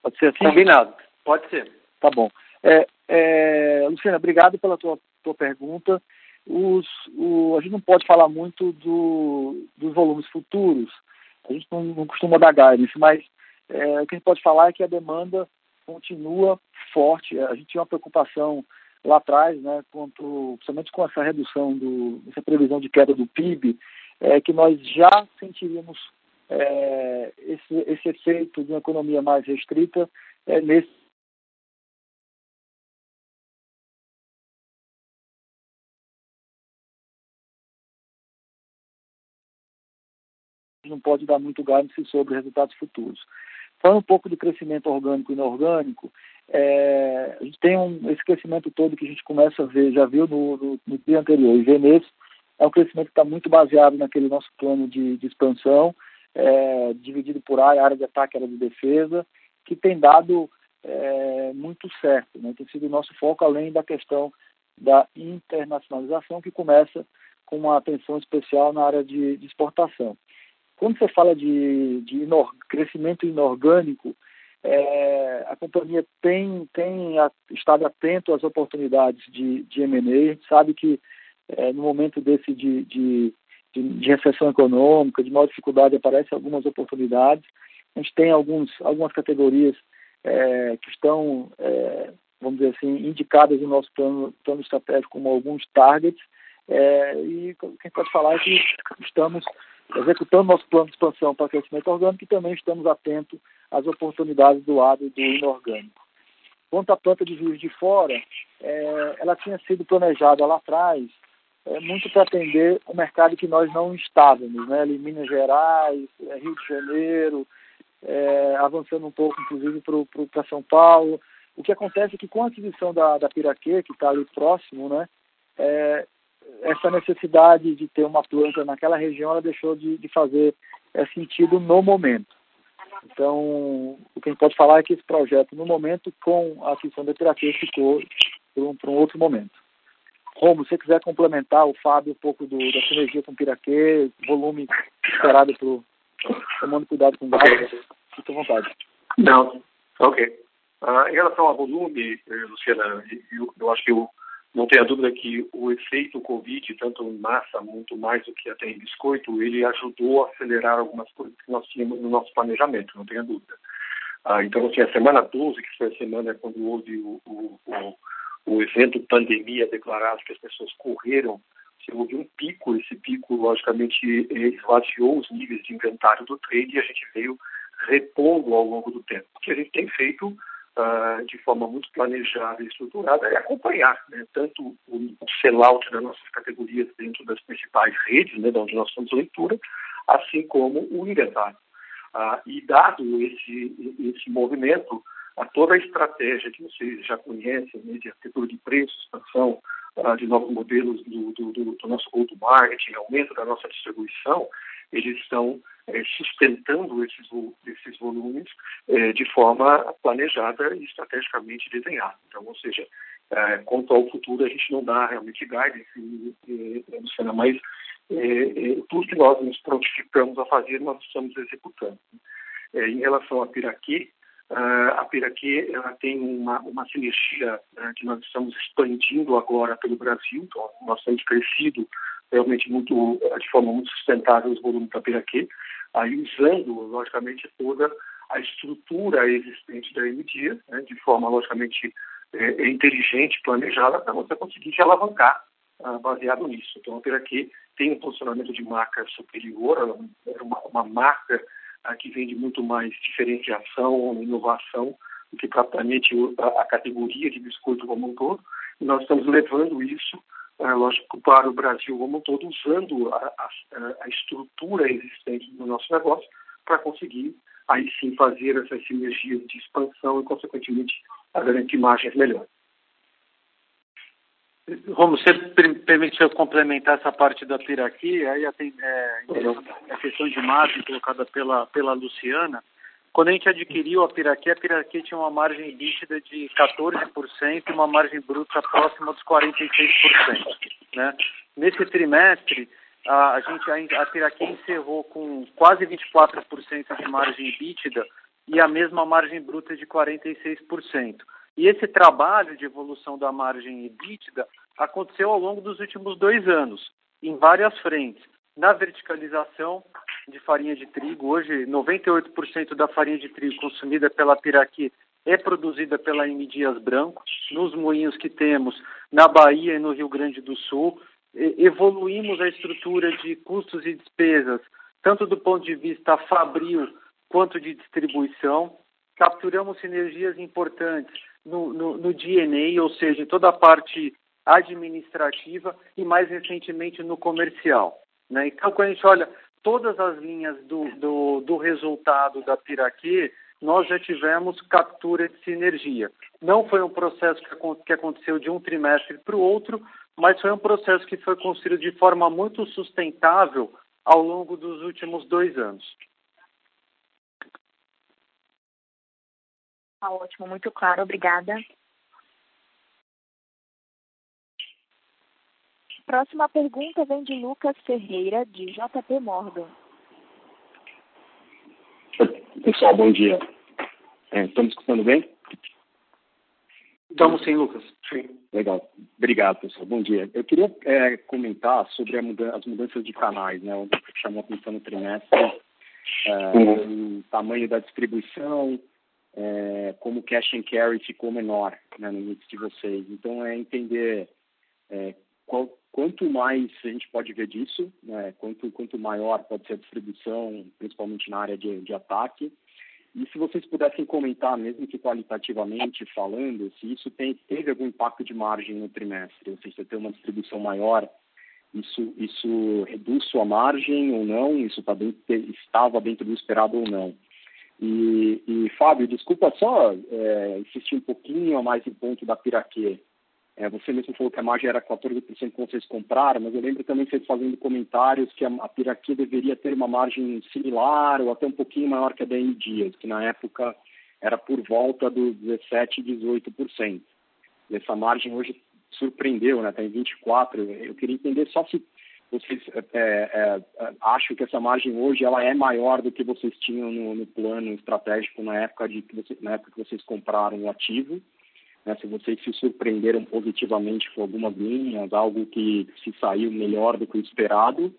S2: Pode ser assim?
S3: Combinado. Pode ser.
S2: Tá bom. É, é, Luciana, obrigado pela tua, tua pergunta. Os, o, a gente não pode falar muito do, dos volumes futuros, a gente não, não costuma dar guidance, mas é, o que a gente pode falar é que a demanda continua forte. A gente tinha uma preocupação lá atrás, né, quanto, principalmente com essa redução, do, essa previsão de queda do PIB, é, que nós já sentiríamos é, esse, esse efeito de uma economia mais restrita é, nesse não pode dar muito guidance sobre resultados futuros. Falando um pouco de crescimento orgânico e inorgânico, é, a gente tem um, esse crescimento todo que a gente começa a ver, já viu no, no, no dia anterior e vê nesse, é um crescimento que está muito baseado naquele nosso plano de, de expansão, é, dividido por área, área de ataque, área de defesa, que tem dado é, muito certo. Né? Tem sido o nosso foco, além da questão da internacionalização, que começa com uma atenção especial na área de, de exportação. Quando você fala de, de inor, crescimento inorgânico, é, a companhia tem, tem estado atento às oportunidades de, de M&A. A sabe que é, no momento desse de, de, de, de, recessão econômica, de maior dificuldade, aparecem algumas oportunidades. A gente tem alguns, algumas categorias é, que estão, é, vamos dizer assim, indicadas no nosso plano, plano estratégico como alguns targets. É, e quem pode falar é que estamos executando nosso plano de expansão para crescimento orgânico e também estamos atentos às oportunidades do lado do inorgânico. Quanto à planta de Juiz de Fora, é, ela tinha sido planejada lá atrás é, muito para atender o mercado que nós não estávamos, né? ali Minas Gerais, é, Rio de Janeiro, é, avançando um pouco, inclusive, para São Paulo. O que acontece é que com a aquisição da, da Piraquê, que está ali próximo, né, é, essa necessidade de ter uma planta naquela região, ela deixou de, de fazer é, sentido no momento. Então, o que a gente pode falar é que esse projeto, no momento, com a aquisição da Piraquê, ficou para um, um, outro momento. Romo, se você quiser complementar o Fábio um pouco do, da sinergia com o Piraquê, volume esperado para tomando cuidado com o gás, okay. fique à vontade.
S4: Não, ok. Uh, em relação ao volume, eh, Luciana, eu, eu acho que eu não tenha dúvida que o efeito Covid, tanto em massa, muito mais do que até em biscoito, ele ajudou a acelerar algumas coisas que nós tínhamos no nosso planejamento, não tenha dúvida. Ah, então, assim, a semana 12, que foi a semana quando houve o, o, o, o evento pandemia declarado, que as pessoas correram, se houve um pico, esse pico, logicamente, esvaziou os níveis de inventário do trade e a gente veio repondo ao longo do tempo. O que a gente tem feito uh, de forma muito planejada e estruturada é acompanhar né, tanto o, sellout das nossas categorias dentro das principais redes, né, de onde nós temos leitura, assim como o inventário. Uh, e dado esse, esse movimento, a toda a estratégia que vocês já conhecem, né, de arquitetura de preço, expansão uh, de novos modelos do, do, do, nosso go-to-marketing, aumento da nossa distribuição, eles estão é, sustentando esses, esses volumes é, de forma planejada e estrategicamente desenhada. Então, ou seja, é, quanto ao futuro, a gente não dá realmente guidance, Luciana, mas tudo que nós nos prontificamos a fazer, nós estamos executando. em relação à Piraquê, a Piraquê ela tem uma, uma sinergia né, que nós estamos expandindo agora pelo Brasil, então nós temos crescido realmente muito, de forma muito sustentável os volumes da Piraquê, aí usando, logicamente, toda a estrutura existente da MD, né, de forma, logicamente, é, inteligente, planejada, para você conseguir se alavancar uh, baseado nisso. Então, a Piraquê tem um posicionamento de marca superior, é uma, uma marca que vende muito mais diferenciação, inovação, do que propriamente a categoria de biscoito como um todo, e nós estamos levando isso é, lógico, para o Brasil como um todo, usando a, a, a estrutura existente do nosso negócio para conseguir, aí sim, fazer essas sinergias de expansão e, consequentemente, a garantir margens melhores.
S3: Romo, você permitiu complementar essa parte da Piraqui, aí a, é, a questão de margem colocada pela, pela Luciana, quando a gente adquiriu a Piraquê, a Piraquê tinha uma margem líquida de 14% e uma margem bruta próxima dos 46%. Né? Nesse trimestre, a, a gente a, a encerrou com quase 24% de margem líquida e a mesma margem bruta de 46%. E esse trabalho de evolução da margem EBITDA aconteceu ao longo dos últimos dois anos, em várias frentes. Na verticalização, de farinha de trigo. Hoje, 98% da farinha de trigo consumida pela Piraqui é produzida pela M. Dias Branco, nos moinhos que temos na Bahia e no Rio Grande do Sul. evoluímos a estrutura de custos e despesas, tanto do ponto de vista fabril quanto de distribuição. Capturamos sinergias importantes no, no, no DNA, ou seja, em toda a parte administrativa e mais recentemente no comercial. Né? Então, quando a gente olha todas as linhas do, do, do resultado da Piraquê, nós já tivemos captura de sinergia. Não foi um processo que, que aconteceu de um trimestre para o outro, mas foi um processo que foi construído de forma muito sustentável ao longo dos últimos dois anos.
S1: Tá ótimo, muito claro, obrigada. Próxima pergunta vem de Lucas Ferreira, de JP Morgan.
S6: Pessoal, bom dia. É, estamos escutando bem?
S3: Estamos sim, Lucas.
S6: Sim. Legal. Obrigado, pessoal. Bom dia. Eu queria é, comentar sobre mudança, as mudanças de canais, né? O que chamou a atenção no trimestre, é, uhum. o tamanho da distribuição, é, como o cash and carry ficou menor né, no mix de vocês. Então, é entender é, qual, quanto mais a gente pode ver disso, né, quanto, quanto maior pode ser a distribuição, principalmente na área de, de ataque. E se vocês pudessem comentar, mesmo que qualitativamente falando, se isso tem, teve algum impacto de margem no trimestre, ou seja, se tem uma distribuição maior, isso, isso reduz sua margem ou não? Isso tá dentro, estava dentro do esperado ou não? E, e Fábio, desculpa só é, insistir um pouquinho mais em ponto da Piraquê. É, você mesmo falou que a margem era 14% que vocês compraram, mas eu lembro também vocês fazendo comentários que a, a Piraquê deveria ter uma margem similar ou até um pouquinho maior que a da M Dias, que na época era por volta dos 17%, 18%. E essa margem hoje surpreendeu, né? Está em 24%. Eu queria entender só se vocês é, é, é, acham que essa margem hoje ela é maior do que vocês tinham no, no plano estratégico na época, de, na época que vocês compraram o ativo né, se vocês se surpreenderam positivamente com algumas linhas, algo que se saiu melhor do que o esperado.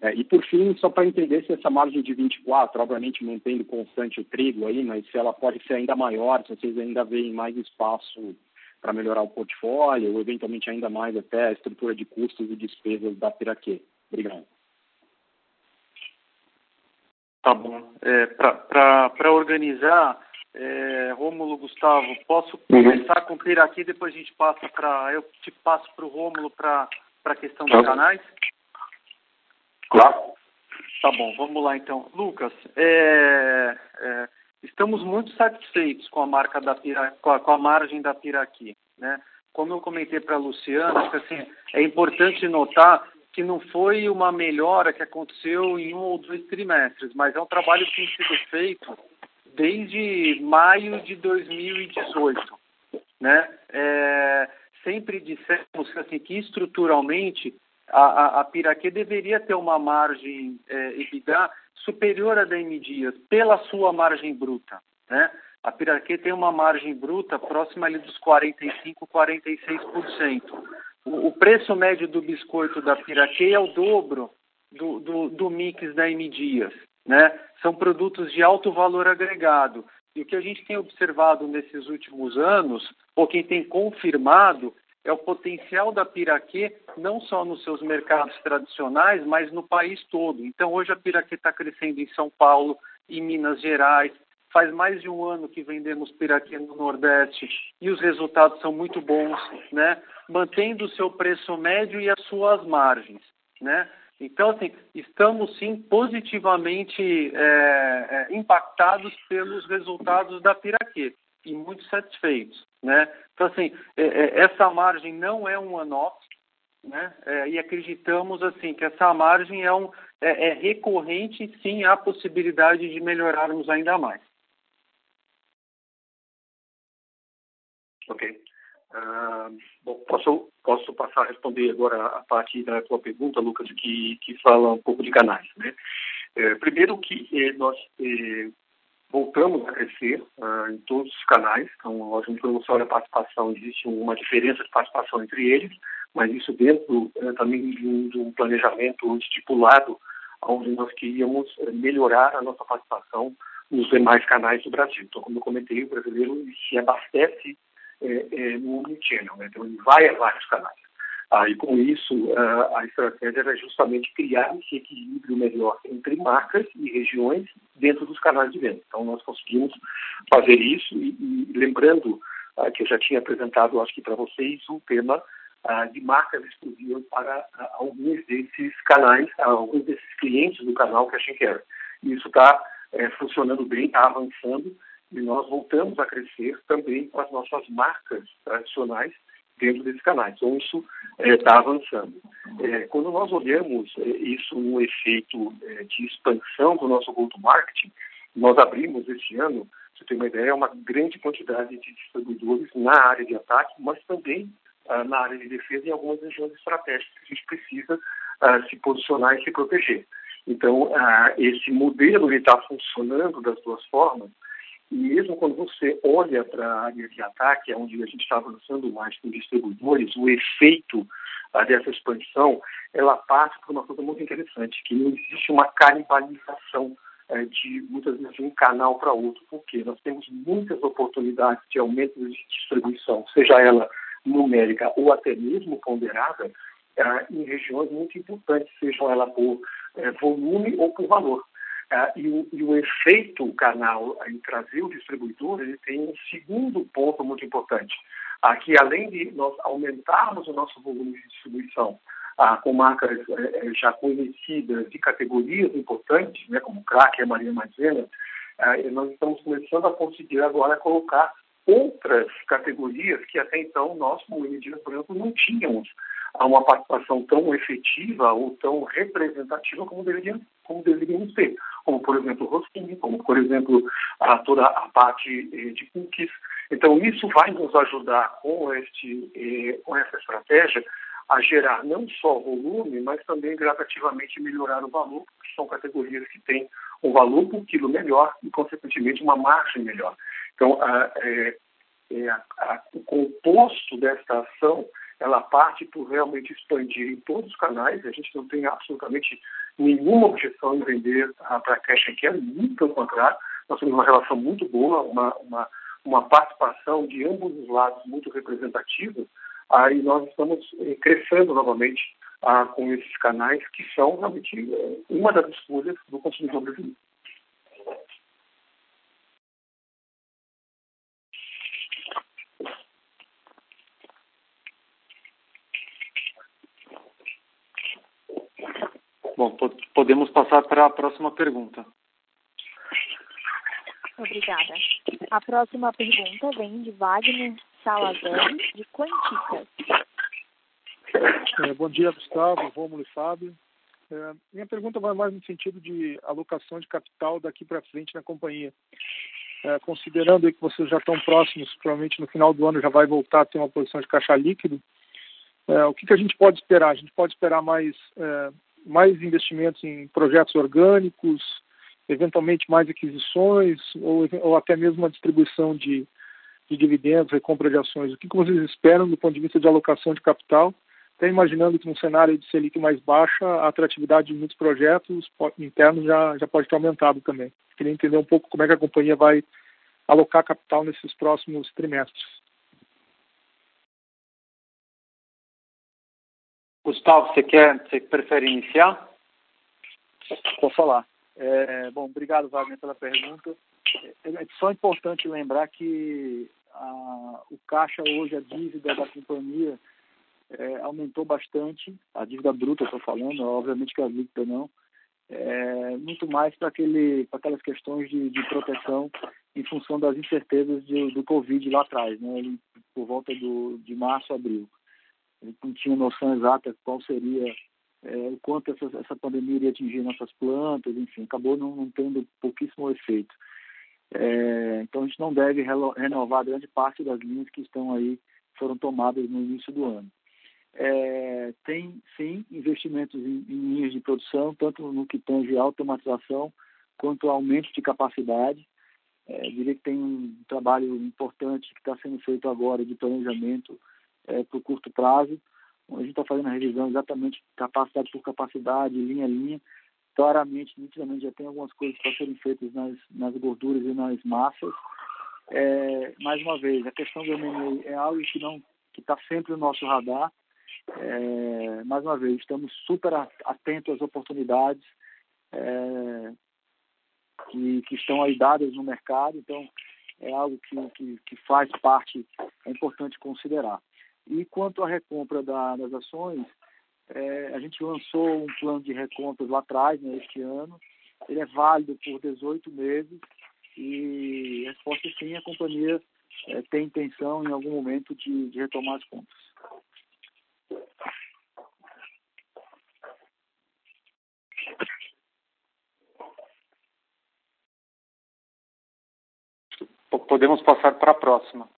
S6: É, e por fim, só para entender se essa margem de 24, obviamente mantendo constante o trigo aí, mas se ela pode ser ainda maior, se vocês ainda veem mais espaço para melhorar o portfólio, ou eventualmente ainda mais até a estrutura de custos e despesas da Piraquê. Obrigado.
S3: Tá bom. É, para organizar, é, Rômulo, Gustavo, posso uhum. começar com o Piraqui, depois a gente passa para. Eu te passo para o Rômulo para a questão dos canais?
S4: Claro.
S3: Tá bom, vamos lá então. Lucas, é, é, estamos muito satisfeitos com a marca da Pira, com a, com a margem da Piraqui. Né? Como eu comentei para a Luciana, assim, é importante notar que não foi uma melhora que aconteceu em um ou dois trimestres, mas é um trabalho que tem sido feito desde maio de 2018. Né? É, sempre dissemos assim, que estruturalmente a, a, a Piraquê deveria ter uma margem é, EBITDA superior à da M Dias, pela sua margem bruta. Né? A Piraquê tem uma margem bruta próxima ali dos 45%, 46%. O, preço médio do biscoito da Piraquê é o dobro do, do, do mix da M Dias né? São produtos de alto valor agregado. E o que a gente tem observado nesses últimos anos, ou quem tem confirmado, é o potencial da Piraquê, não só nos seus mercados tradicionais, mas no país todo. Então, hoje a Piraquê está crescendo em São Paulo, em Minas Gerais. Faz mais de um ano que vendemos Piraquê no Nordeste e os resultados são muito bons, né? mantendo o seu preço médio e as suas margens. Né? Então, assim, estamos sim positivamente é, é, impactados pelos resultados da Piraquê e muito satisfeitos, né? Então, assim, é, é essa margem não é um one-off, né? É, e acreditamos, assim, que essa margem é, um, é, é recorrente e sim há possibilidade de melhorarmos ainda mais.
S4: Ok. Uh, bom, posso, posso passar a responder agora a parte da tua pergunta, Lucas, que, que fala um pouco de canais. Né? É, primeiro que eh, nós eh, voltamos a crescer uh, em todos os canais, então, lógico, quando você olha a participação, existe uma diferença de participação entre eles, mas isso dentro eh, também de um, planejamento estipulado, onde nós queríamos melhorar a nossa participação nos demais canais do Brasil. Então, como eu comentei, o brasileiro se abastece é, é, no Omnichannel, né? então ele vai a vários canais. E com isso, a, a estratégia era justamente criar esse equilíbrio melhor entre marcas e regiões dentro dos canais de venda. Então, nós conseguimos fazer isso e, e lembrando ah, que eu já tinha apresentado, acho que para vocês, um tema ah, de marcas exclusivas para ah, alguns desses canais, alguns desses clientes do canal Cash and Care. E isso está é, funcionando bem, está avançando e nós voltamos a crescer também com as nossas marcas tradicionais dentro desses canais. Então, isso está é, avançando. É, quando nós olhamos é, isso no efeito é, de expansão do nosso go-to-marketing, nós abrimos este ano, você tem uma ideia, uma grande quantidade de distribuidores na área de ataque, mas também ah, na área de defesa em algumas regiões estratégicas que a gente precisa ah, se posicionar e se proteger. Então, ah, esse modelo está funcionando das duas formas, e mesmo quando você olha para a área de ataque, onde a gente está avançando mais com distribuidores, o efeito ah, dessa expansão, ela passa por uma coisa muito interessante, que não existe uma canibalização eh, de muitas vezes de um canal para outro, porque nós temos muitas oportunidades de aumento de distribuição, seja ela numérica ou até mesmo ponderada, ah, em regiões muito importantes, sejam ela por eh, volume ou por valor. Uh, e, o, e, o, efeito canal em trazer o distribuidor, ele tem um segundo ponto muito importante. Aqui, além de nós aumentarmos o nosso volume de distribuição uh, com marcas uh, já conhecidas de categorias importantes, né, como Crack e a Maria Maisena, nós estamos começando a conseguir agora colocar outras categorias que até então nós, como Energia Branco, não tínhamos uma participação tão efetiva ou tão representativa como como deveríamos ter. Como, por exemplo, Rosquinha, como, por exemplo, a, toda a parte eh, de cookies. Então, isso vai nos ajudar com, este, eh, com essa estratégia a gerar não só volume, mas também gradativamente melhorar o valor, porque são categorias que têm um valor por quilo melhor e, consequentemente, uma margem melhor. Então, a, é, é, a, o composto desta ação, ela parte por realmente expandir em todos os canais, a gente não tem absolutamente nenhuma objeção em vender para a Cash Care, muito pelo contrário, nós temos uma relação muito boa, uma, uma, uma participação de ambos os lados muito representativa, aí nós estamos eh, crescendo novamente ah, com esses canais que são realmente eh, uma das escolhas do consumidor brasileiro.
S3: Bom, podemos passar para a próxima pergunta.
S1: Obrigada. A próxima pergunta vem de Wagner Salazar, de Quanticas.
S7: É, bom dia, Gustavo, Rômulo e Fábio. É, minha pergunta vai mais no sentido de alocação de capital daqui para frente na companhia. É, considerando que vocês já estão próximos, provavelmente no final do ano já vai voltar a ter uma posição de caixa líquido, é, o que, que, a gente pode esperar? A gente pode esperar mais, é, mais investimentos em projetos orgânicos, eventualmente mais aquisições ou, ou até mesmo uma distribuição de, de dividendos, recompra de ações. O que, que vocês esperam do ponto de vista de alocação de capital? Até imaginando que no cenário de Selic mais baixa, a atratividade de muitos projetos internos já, já pode ter aumentado também. Queria entender um pouco como é que a companhia vai alocar capital nesses próximos trimestres.
S3: Gustavo, você quer, você prefere iniciar?
S2: Vou falar. É, bom, obrigado, Wagner, pela pergunta. É, é só importante lembrar que a, o caixa hoje, a dívida da companhia, é, aumentou bastante. A dívida bruta, estou falando, obviamente que a líquida não. É, muito mais para aquelas questões de, de, proteção em função das incertezas de, do Covid lá atrás, né, por volta do, de março, abril. A gente não tinha noção exata qual seria é, o quanto essa, essa pandemia iria atingir nossas plantas, enfim, acabou não, não tendo pouquíssimo efeito. É, então a gente não deve renovar grande parte das linhas que estão aí, foram tomadas no início do ano. É, tem sim investimentos em, em, linhas de produção, tanto no que tange automatização quanto aumento de capacidade. É, diria que tem um trabalho importante que está sendo feito agora de planejamento é, para o curto prazo. A gente está fazendo a revisão exatamente capacidade por capacidade, linha a linha, claramente, nitidamente, já tem algumas coisas para serem feitas nas, nas gorduras e nas massas. É, mais uma vez, a questão do M&A é algo que não que está sempre no nosso radar. É, mais uma vez, estamos super atentos às oportunidades é, que, que estão aí dadas no mercado, então é algo que, que, que faz parte, é importante considerar. E quanto à recompra da, das ações, é, a gente lançou um plano de recompras lá atrás, né, este ano. Ele é válido por 18 meses e resposta sim, a companhia é, tem intenção em algum momento de, de retomar as contas.
S3: Podemos passar para a próxima.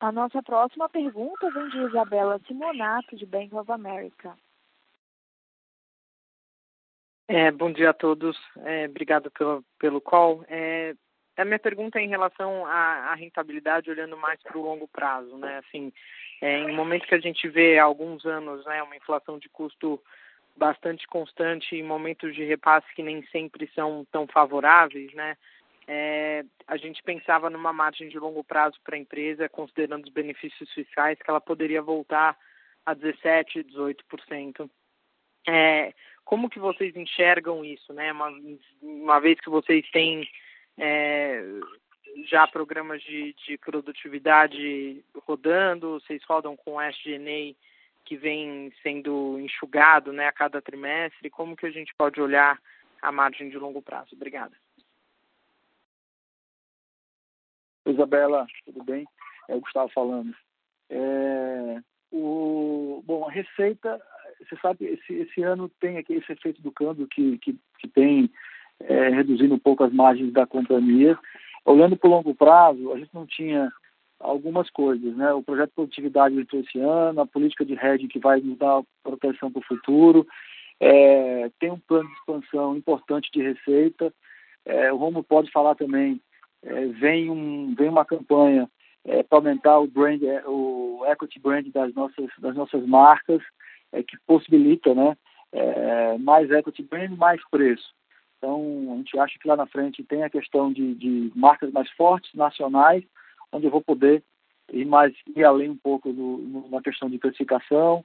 S1: A nossa próxima pergunta vem de Isabela Simonato, de Bank of America.
S8: É, bom dia a todos. É, obrigado pelo, pelo call. É, a minha pergunta é em relação à, à rentabilidade, olhando mais para o longo prazo. Né? Assim, é, em momentos que a gente vê há alguns anos né, uma inflação de custo bastante constante, em momentos de repasse que nem sempre são tão favoráveis, né? É, a gente pensava numa margem de longo prazo para a empresa, considerando os benefícios fiscais, que ela poderia voltar a 17%, 18%. É, como que vocês enxergam isso, né? Uma, uma vez que vocês têm é, já programas de, de produtividade rodando, vocês rodam com SG&A que vem sendo enxugado né, a cada trimestre, como que a gente pode olhar a margem de longo prazo? Obrigada.
S2: Isabela, tudo bem? É o Gustavo falando. É, o, bom, a receita, você sabe, esse, esse ano tem aqui esse efeito do câmbio que, que, que tem é, reduzindo um pouco as margens da companhia. Olhando para o longo prazo, a gente não tinha algumas coisas, né? O projeto de produtividade entrou esse ano, a política de hedging que vai nos dar proteção para o futuro, é, tem um plano de expansão importante de receita. É, o Romo pode falar também, é, vem, um, vem uma campanha é, para aumentar o brand, é, o equity brand das nossas, das nossas marcas, é, que possibilita né, é, mais equity brand, mais preço. Então, a gente acha que lá na frente tem a questão de, de marcas mais fortes, nacionais, onde eu vou poder ir mais ir além um pouco do, na questão de precificação.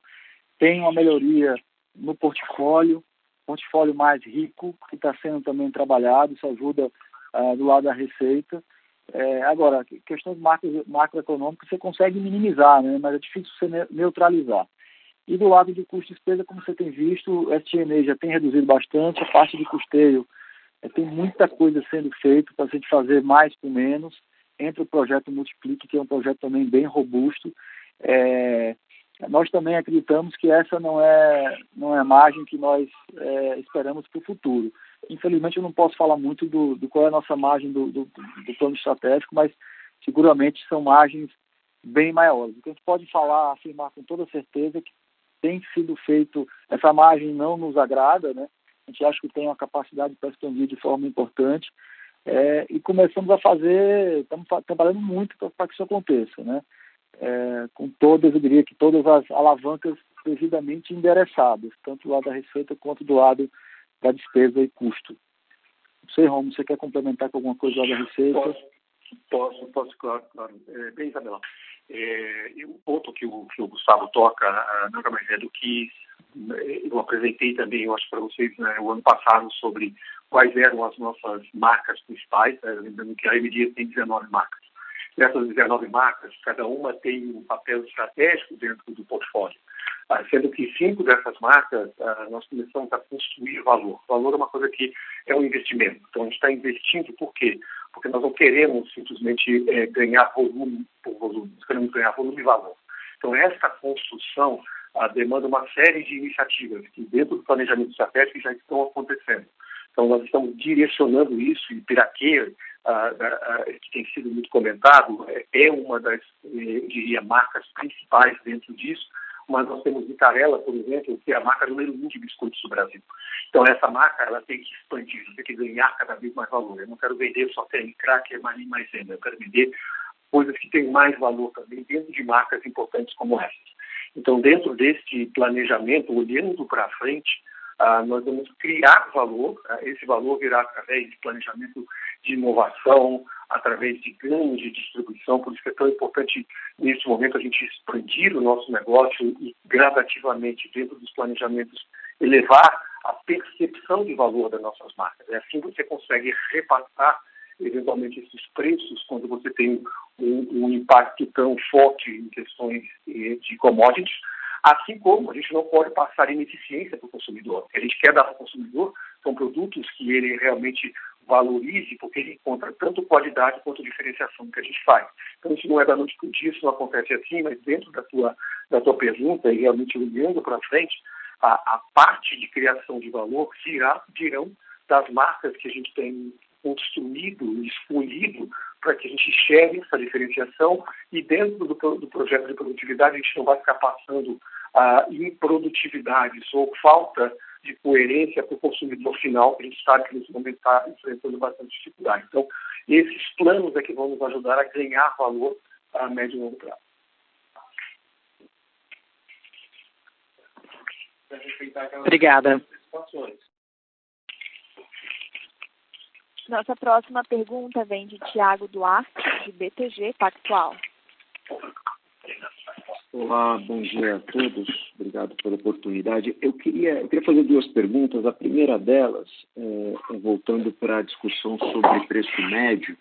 S2: Tem uma melhoria no portfólio, portfólio mais rico, que está sendo também trabalhado, isso ajuda uh, do lado da receita. É, agora, questões macro, macroeconômicas você consegue minimizar, né? mas é difícil você neutralizar. E do lado de custo e despesa, como você tem visto, o STN já tem reduzido bastante, a parte de custeio é, tem muita coisa sendo feita para a gente fazer mais com menos, entre o projeto Multiplique, que é um projeto também bem robusto. É, nós também acreditamos que essa não é, não é a margem que nós é, esperamos para o futuro. Infelizmente, eu não posso falar muito do, do qual é a nossa margem do, do, do, plano estratégico, mas seguramente são margens bem maiores. O que a gente pode falar, afirmar com toda certeza é que tem sido feito, essa margem não nos agrada, né? A gente acha que tem uma capacidade para expandir de forma importante é, e começamos a fazer, estamos trabalhando muito para que isso aconteça, né? é, com todas, eu diria que todas as alavancas devidamente endereçadas, tanto do lado da receita quanto do lado da despesa e custo. Não sei, Romo, você quer complementar com alguma coisa lá da receita?
S4: Posso, posso, posso claro. claro. É, bem, Isabela, é, o ponto que o, que o Gustavo toca nada mais é do que eu apresentei também, eu acho, para vocês né, o ano passado sobre quais eram as nossas marcas principais, né, lembrando que a MD tem 19 marcas. Dessas 19 marcas, cada uma tem um papel estratégico dentro do portfólio. Ah, sendo que cinco dessas marcas ah, nós começamos a construir valor. Valor é uma coisa que é um investimento. Então a gente está investindo por quê? Porque nós não queremos simplesmente é, ganhar volume por volume, nós queremos ganhar volume e valor. Então essa construção ah, demanda uma série de iniciativas que dentro do planejamento estratégico já estão acontecendo. Então nós estamos direcionando isso e Piraquê que tem sido muito comentado, é, é uma das, eh, diria, marcas principais dentro disso, mas nós temos Vitarella, por exemplo, que é a marca número um de biscoitos do Brasil. Então, essa marca ela tem que expandir, tem que ganhar cada vez mais valor. Eu não quero vender só creme cracker, mais mais venda. Eu quero vender coisas que têm mais valor também dentro de marcas importantes como essas. Então, dentro deste planejamento, olhando para frente, ah, nós vamos criar valor. Ah, esse valor virá através de planejamento de inovação, através de ganhos de distribuição. Por isso que é tão importante, nesse momento, a gente expandir o nosso negócio e gradativamente, dentro dos planejamentos, elevar a percepção de valor das nossas marcas. É assim que você consegue repassar, eventualmente, esses preços quando você tem um, um impacto tão forte em questões eh, de commodities Assim como a gente não pode passar ineficiência para o consumidor. A gente quer dar para o consumidor são produtos que ele realmente valorize, porque ele encontra tanto qualidade quanto diferenciação que a gente faz. Então, isso não é da noite para o dia, isso não acontece assim, mas dentro da tua, da tua pergunta, e realmente olhando para frente, a, a, parte de criação de valor virá, virão das marcas que a gente tem construído, escolhido para que a gente enxergue essa diferenciação e dentro do, do, projeto de produtividade a gente não vai ficar passando ah, improdutividades ou falta de coerência para o consumidor final, que a gente sabe que nesse momento está enfrentando bastante dificuldade. Então, esses planos é que vão nos ajudar a ganhar valor a médio e longo prazo.
S8: Obrigada.
S1: Nossa próxima pergunta vem de Tiago Duarte, de BTG Pactual.
S9: Olá, bom dia a todos. Obrigado pela oportunidade. Eu queria, eu queria fazer duas perguntas. A primeira delas, é, voltando para a discussão sobre preço médio,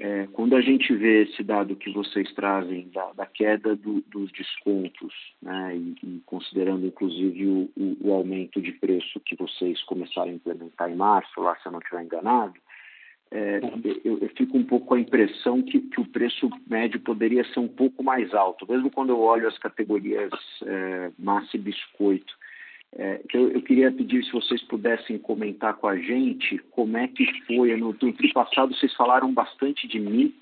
S9: é, quando a gente vê esse dado que vocês trazem da, da queda do, dos descontos, né, e, e, considerando inclusive o, o, o, aumento de preço que vocês começaram a implementar em março, lá se eu não estiver enganado, é, eu, eu, fico um pouco com a impressão que, que, o preço médio poderia ser um pouco mais alto, mesmo quando eu olho as categorias é, massa e biscoito. É, eu, eu, queria pedir se vocês pudessem comentar com a gente como é que foi. No, no passado vocês falaram bastante de mix,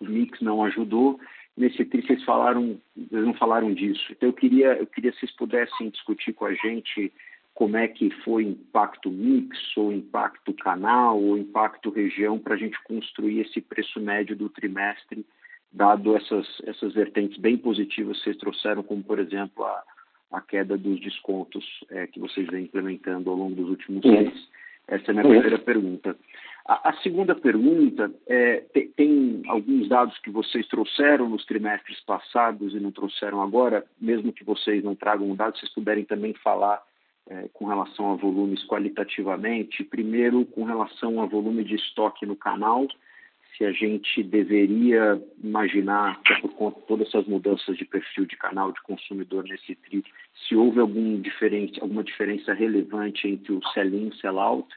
S9: o mix não ajudou. Nesse tri vocês falaram, vocês não falaram disso. Então eu queria, eu queria que vocês pudessem discutir com a gente como é que foi impacto mix, ou impacto canal, ou impacto região, para a gente construir esse preço médio do trimestre, dado essas, essas vertentes bem positivas que vocês trouxeram, como, por exemplo, a, a queda dos descontos é, que vocês vêm implementando ao longo dos últimos meses. Essa é a minha primeira pergunta. A, a segunda pergunta é, tem, tem, alguns dados que vocês trouxeram nos trimestres passados e não trouxeram agora, mesmo que vocês não tragam dados, vocês puderem também falar é, com relação a volumes qualitativamente. Primeiro, com relação a volume de estoque no canal, se a gente deveria imaginar, por conta de todas essas mudanças de perfil de canal de consumidor nesse TRI, se houve algum diferente, alguma diferença relevante entre o sell-in e sell-out,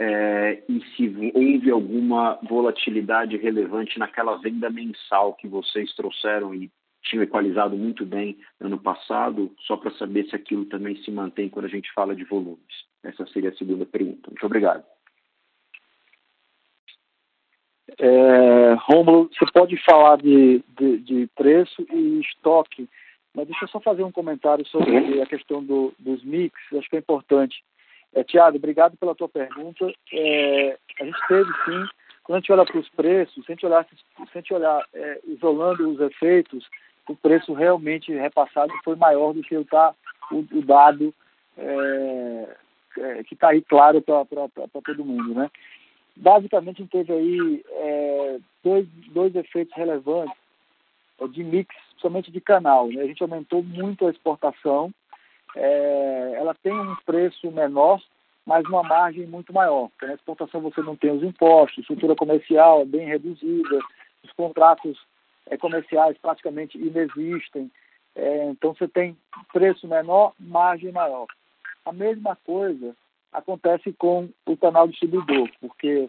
S9: é, e se houve alguma volatilidade relevante naquela venda mensal que vocês trouxeram e tinham equalizado muito bem ano passado, só para saber se aquilo também se mantém quando a gente fala de volumes. Essa seria a segunda pergunta. Muito obrigado.
S2: É, Romulo, você pode falar de, de, de, preço e estoque, mas deixa eu só fazer um comentário sobre a questão do, dos mix, acho que é importante. É, Tiago, obrigado pela tua pergunta. É, a gente teve sim, quando a gente olha para os preços, se a gente olhar, se a gente olhar é, isolando os efeitos, o preço realmente repassado foi maior do que o, tá, o, o dado é, é, que está aí claro para todo mundo. Né? Basicamente, a gente teve aí é, dois, dois efeitos relevantes de mix, somente de canal. Né? A gente aumentou muito a exportação, é, ela tem um preço menor, mas uma margem muito maior. Porque na exportação você não tem os impostos, estrutura comercial é bem reduzida, os contratos é, comerciais praticamente inexistem. É, então você tem preço menor, margem maior. A mesma coisa acontece com o canal distribuidor, porque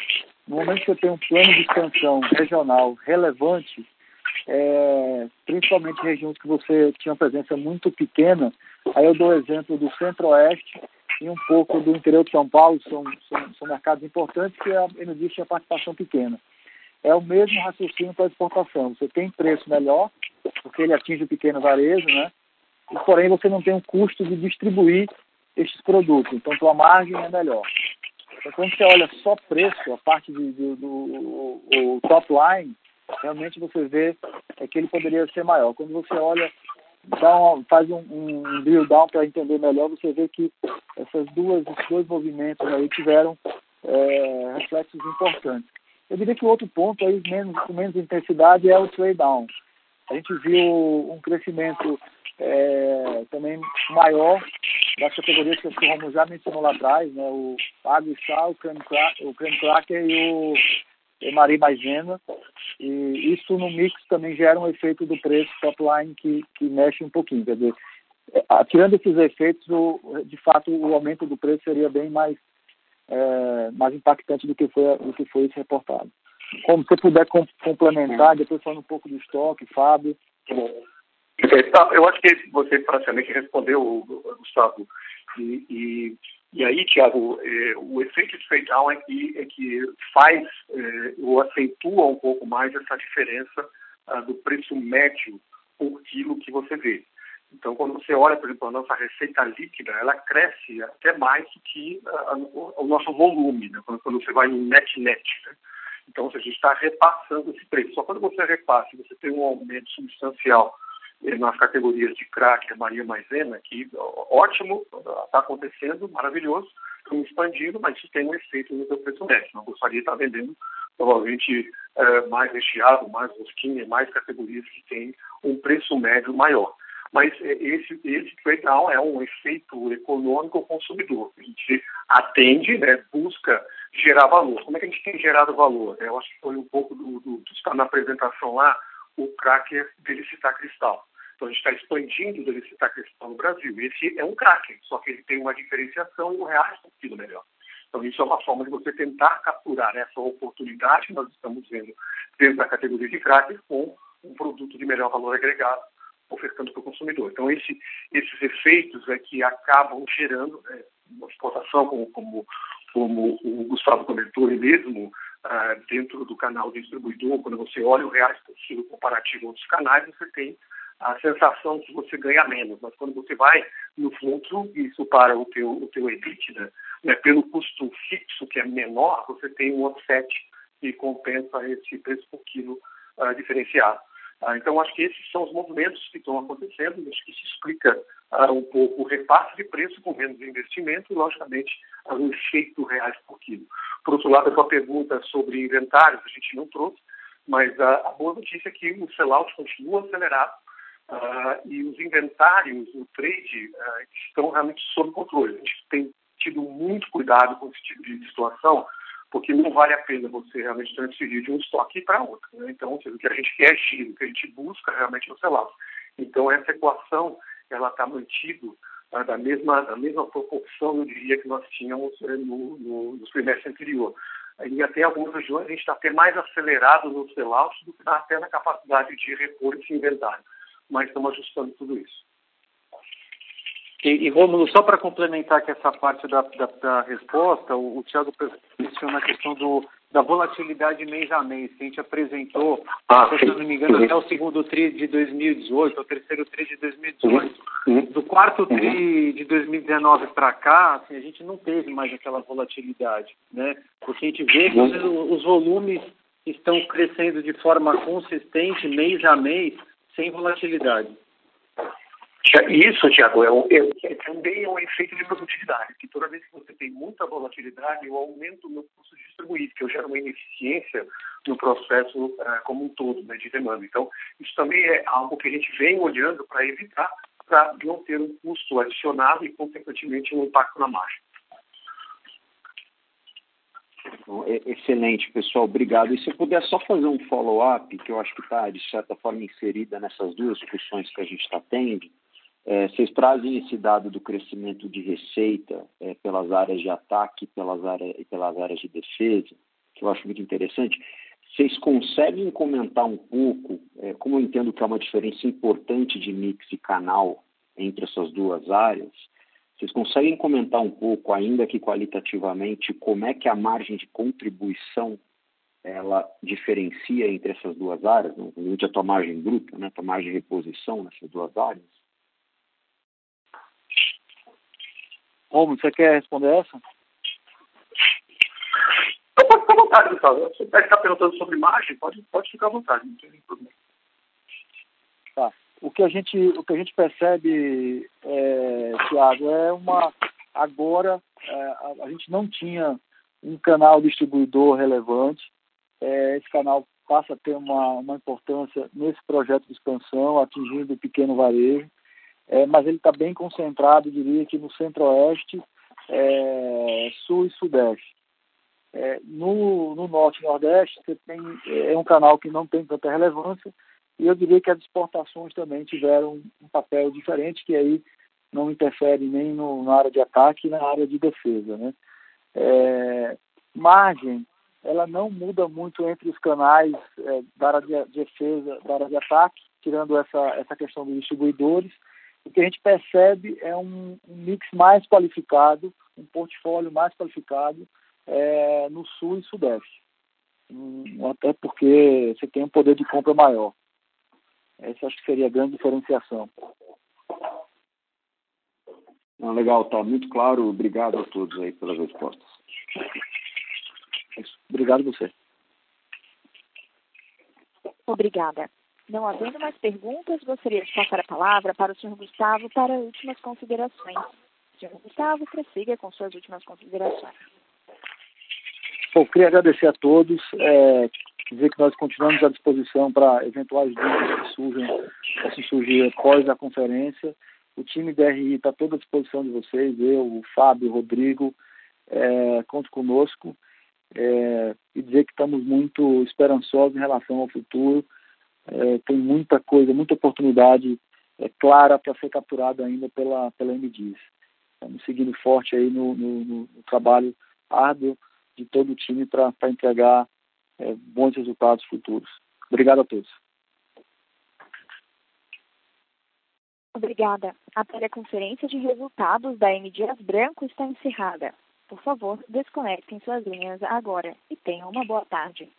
S2: no momento que você tem um plano de expansão regional relevante, é, principalmente regiões que você tinha uma presença muito pequena, aí eu dou o exemplo do centro-oeste e um pouco do interior de São Paulo, são, são, são mercados importantes que a Energia tinha participação pequena é o mesmo raciocínio para exportação. Você tem preço melhor, porque ele atinge o pequeno varejo, né? E, porém, você não tem o custo de distribuir estes produtos. Então, sua margem é melhor. Então, quando você olha só preço, a parte de, de, do o top line, realmente você vê é que ele poderia ser maior. Quando você olha, dá uma, faz um, um drill down para entender melhor, você vê que essas duas, esses dois movimentos aí tiveram é, reflexos importantes. Eu diria que o outro ponto aí, menos, com menos intensidade, é o trade down. A gente viu um crescimento é, também maior das categorias que o Romulo já mencionou lá atrás, né? o água e sal, o creme, cracker e o e Maria Maisena. E isso no mix também gera um efeito do preço top line que, que mexe um pouquinho. Quer dizer, é, tirando esses efeitos, o, de fato o aumento do preço seria bem mais é, mais impactante do que foi, do que foi esse reportado. Como você puder complementar, depois falando um pouco do estoque, Fábio.
S4: Tá, eu acho que você praticamente respondeu, Gustavo. E, e, e aí, Tiago, é, o efeito de trade down é que, é que faz é, ou acentua um pouco mais essa diferença ah, do preço médio por quilo que você vê. Então, quando você olha, por exemplo, a nossa receita líquida, ela cresce até mais do que a, a, o nosso volume, né? quando, quando, você vai em net-net. Né? Então, a gente está repassando esse preço. Só quando você repassa, você tem um aumento substancial eh, nas categorias de crack, Maria Maisena, que ótimo, está acontecendo, maravilhoso, estão expandindo, mas isso tem um efeito no seu preço médio. Não gostaria de estar vendendo provavelmente eh, mais recheado, mais rosquinha, mais categorias que têm um preço médio maior. Mas é, esse, esse trade-down é um efeito econômico ao consumidor. A gente atende, né, busca gerar valor. Como é que a gente tem gerado valor? Eu acho que foi um pouco do, do está na apresentação lá, o cracker Delicitar Cristal. Então a gente está expandindo o Delicitar Cristal no Brasil. Esse é um cracker, só que ele tem uma diferenciação e um reais por quilo melhor. Então, isso é uma forma de você tentar capturar essa oportunidade que nós estamos vendo dentro da categoria de cracker com um produto de melhor valor agregado ofertando para o consumidor. Então, esse, esses efeitos é que acabam gerando né, uma exportação, como, como, como o Gustavo comentou, e mesmo ah, dentro do canal distribuidor, quando você olha o reais possível comparativo a outros canais, você tem a sensação de que você ganha menos, mas quando você vai no fluxo, isso para o teu, o teu EBITDA, né, pelo custo fixo, que é menor, você tem um offset que compensa esse preço por quilo uh, diferenciado. Uh, então, acho que esses são os movimentos que estão acontecendo, acho que isso explica uh, um pouco o repasse de preço com menos investimento e, logicamente, o efeito reais por quilo. Por outro lado, a sua pergunta sobre inventários, a gente não trouxe, mas a boa notícia é que o sellout continua acelerado, Uh, e os inventários, o trade, estão realmente sob controle. A gente tem tido muito cuidado com esse tipo de situação, porque não vale a pena você realmente transferir de um estoque para outro. Né? Então, o que a gente quer é giro, o que a gente busca realmente é o sellout. Então, essa equação ela está mantida uh, da, mesma, da mesma proporção, eu diria, que nós tínhamos uh, no, no, nos trimestres anteriores. E até algumas regiões a gente está até mais acelerado no sellout do que até na capacidade de repor esse inventário mas estamos ajustando tudo isso.
S3: E, e Rômulo, só para complementar aqui essa parte da, da, da resposta, o, o Tiago menciona a questão do, da volatilidade mês a mês, que a gente apresentou, ah, se não me engano, uhum. até o segundo TRI de 2018, o terceiro TRI de 2018. Uhum. Do quarto TRI uhum. de 2019 para cá, assim, a gente não teve mais aquela volatilidade, né? Porque a gente vê que os, os volumes estão crescendo de forma consistente, mês a mês, sem volatilidade.
S4: Isso, Tiago, é, é, é, também é um efeito de produtividade, que toda vez que você tem muita volatilidade, eu aumento o meu custo de distribuir, que eu gero uma ineficiência no processo uh, como um todo né, de demanda. Então, isso também é algo que a gente vem olhando para evitar, para não ter um custo adicionado e, consequentemente, um impacto na margem.
S9: Excelente, pessoal, obrigado. E se eu puder só fazer um follow-up, que eu acho que está, de certa forma, inserida nessas duas discussões que a gente está tendo, é, vocês trazem esse dado do crescimento de receita é, pelas áreas de ataque pelas áreas, e pelas áreas de defesa, que eu acho muito interessante. Vocês conseguem comentar um pouco, é, como eu entendo que é uma diferença importante de mix e canal entre essas duas áreas, vocês conseguem comentar um pouco, ainda que qualitativamente, como é que a margem de contribuição ela diferencia entre essas duas áreas, não? a tua margem bruta, né, a tua margem de reposição nessas duas áreas?
S2: Romulo, você quer responder essa?
S4: Pode ficar à vontade, Gustavo. Se você está perguntando sobre margem, pode, pode ficar à vontade, não tem problema.
S2: Tá o que a gente, o que a gente percebe, é, Tiago, é uma. Agora, é, a, a, gente não tinha um canal distribuidor relevante. É, esse canal passa a ter uma, uma importância nesse projeto de expansão, atingindo o pequeno varejo, é, mas ele está bem concentrado, diria que no centro-oeste, é, sul e sudeste. É, no, no norte e nordeste, você tem, é um canal que não tem tanta relevância, e eu diria que as exportações também tiveram um papel diferente, que aí não interfere nem no, na área de ataque nem na área de defesa. Né? É, margem, ela não muda muito entre os canais é, da área de defesa, da área de ataque, tirando essa, essa questão dos distribuidores. O que a gente percebe é um, um mix mais qualificado, um portfólio mais qualificado é, no sul e sudeste. Um, até porque você tem um poder de compra maior. Essa acho que seria a grande diferenciação.
S9: Não, legal, tá muito claro. Obrigado a todos aí pelas respostas.
S2: Obrigado a você.
S1: Obrigada. Não havendo mais perguntas, gostaria de passar a palavra para o senhor Gustavo para últimas considerações. Senhor Gustavo, prossiga com suas últimas considerações.
S2: Bom, queria agradecer a todos. É, dizer que nós continuamos à disposição para eventuais dúvidas que surjam, possam surgir após a conferência. O time DRI está todo à disposição de vocês, eu, o Fábio, o Rodrigo, é, conte conosco é, e dizer que estamos muito esperançosos em relação ao futuro. É, tem muita coisa, muita oportunidade é, clara para ser capturada ainda pela, pela MDIS. Estamos seguindo forte aí no, no, no trabalho árduo de todo o time para entregar é, bons resultados futuros. Obrigado a todos.
S1: Obrigada. A teleconferência de resultados da M. Dias Branco está encerrada. Por favor, desconectem suas linhas agora e tenham uma boa tarde.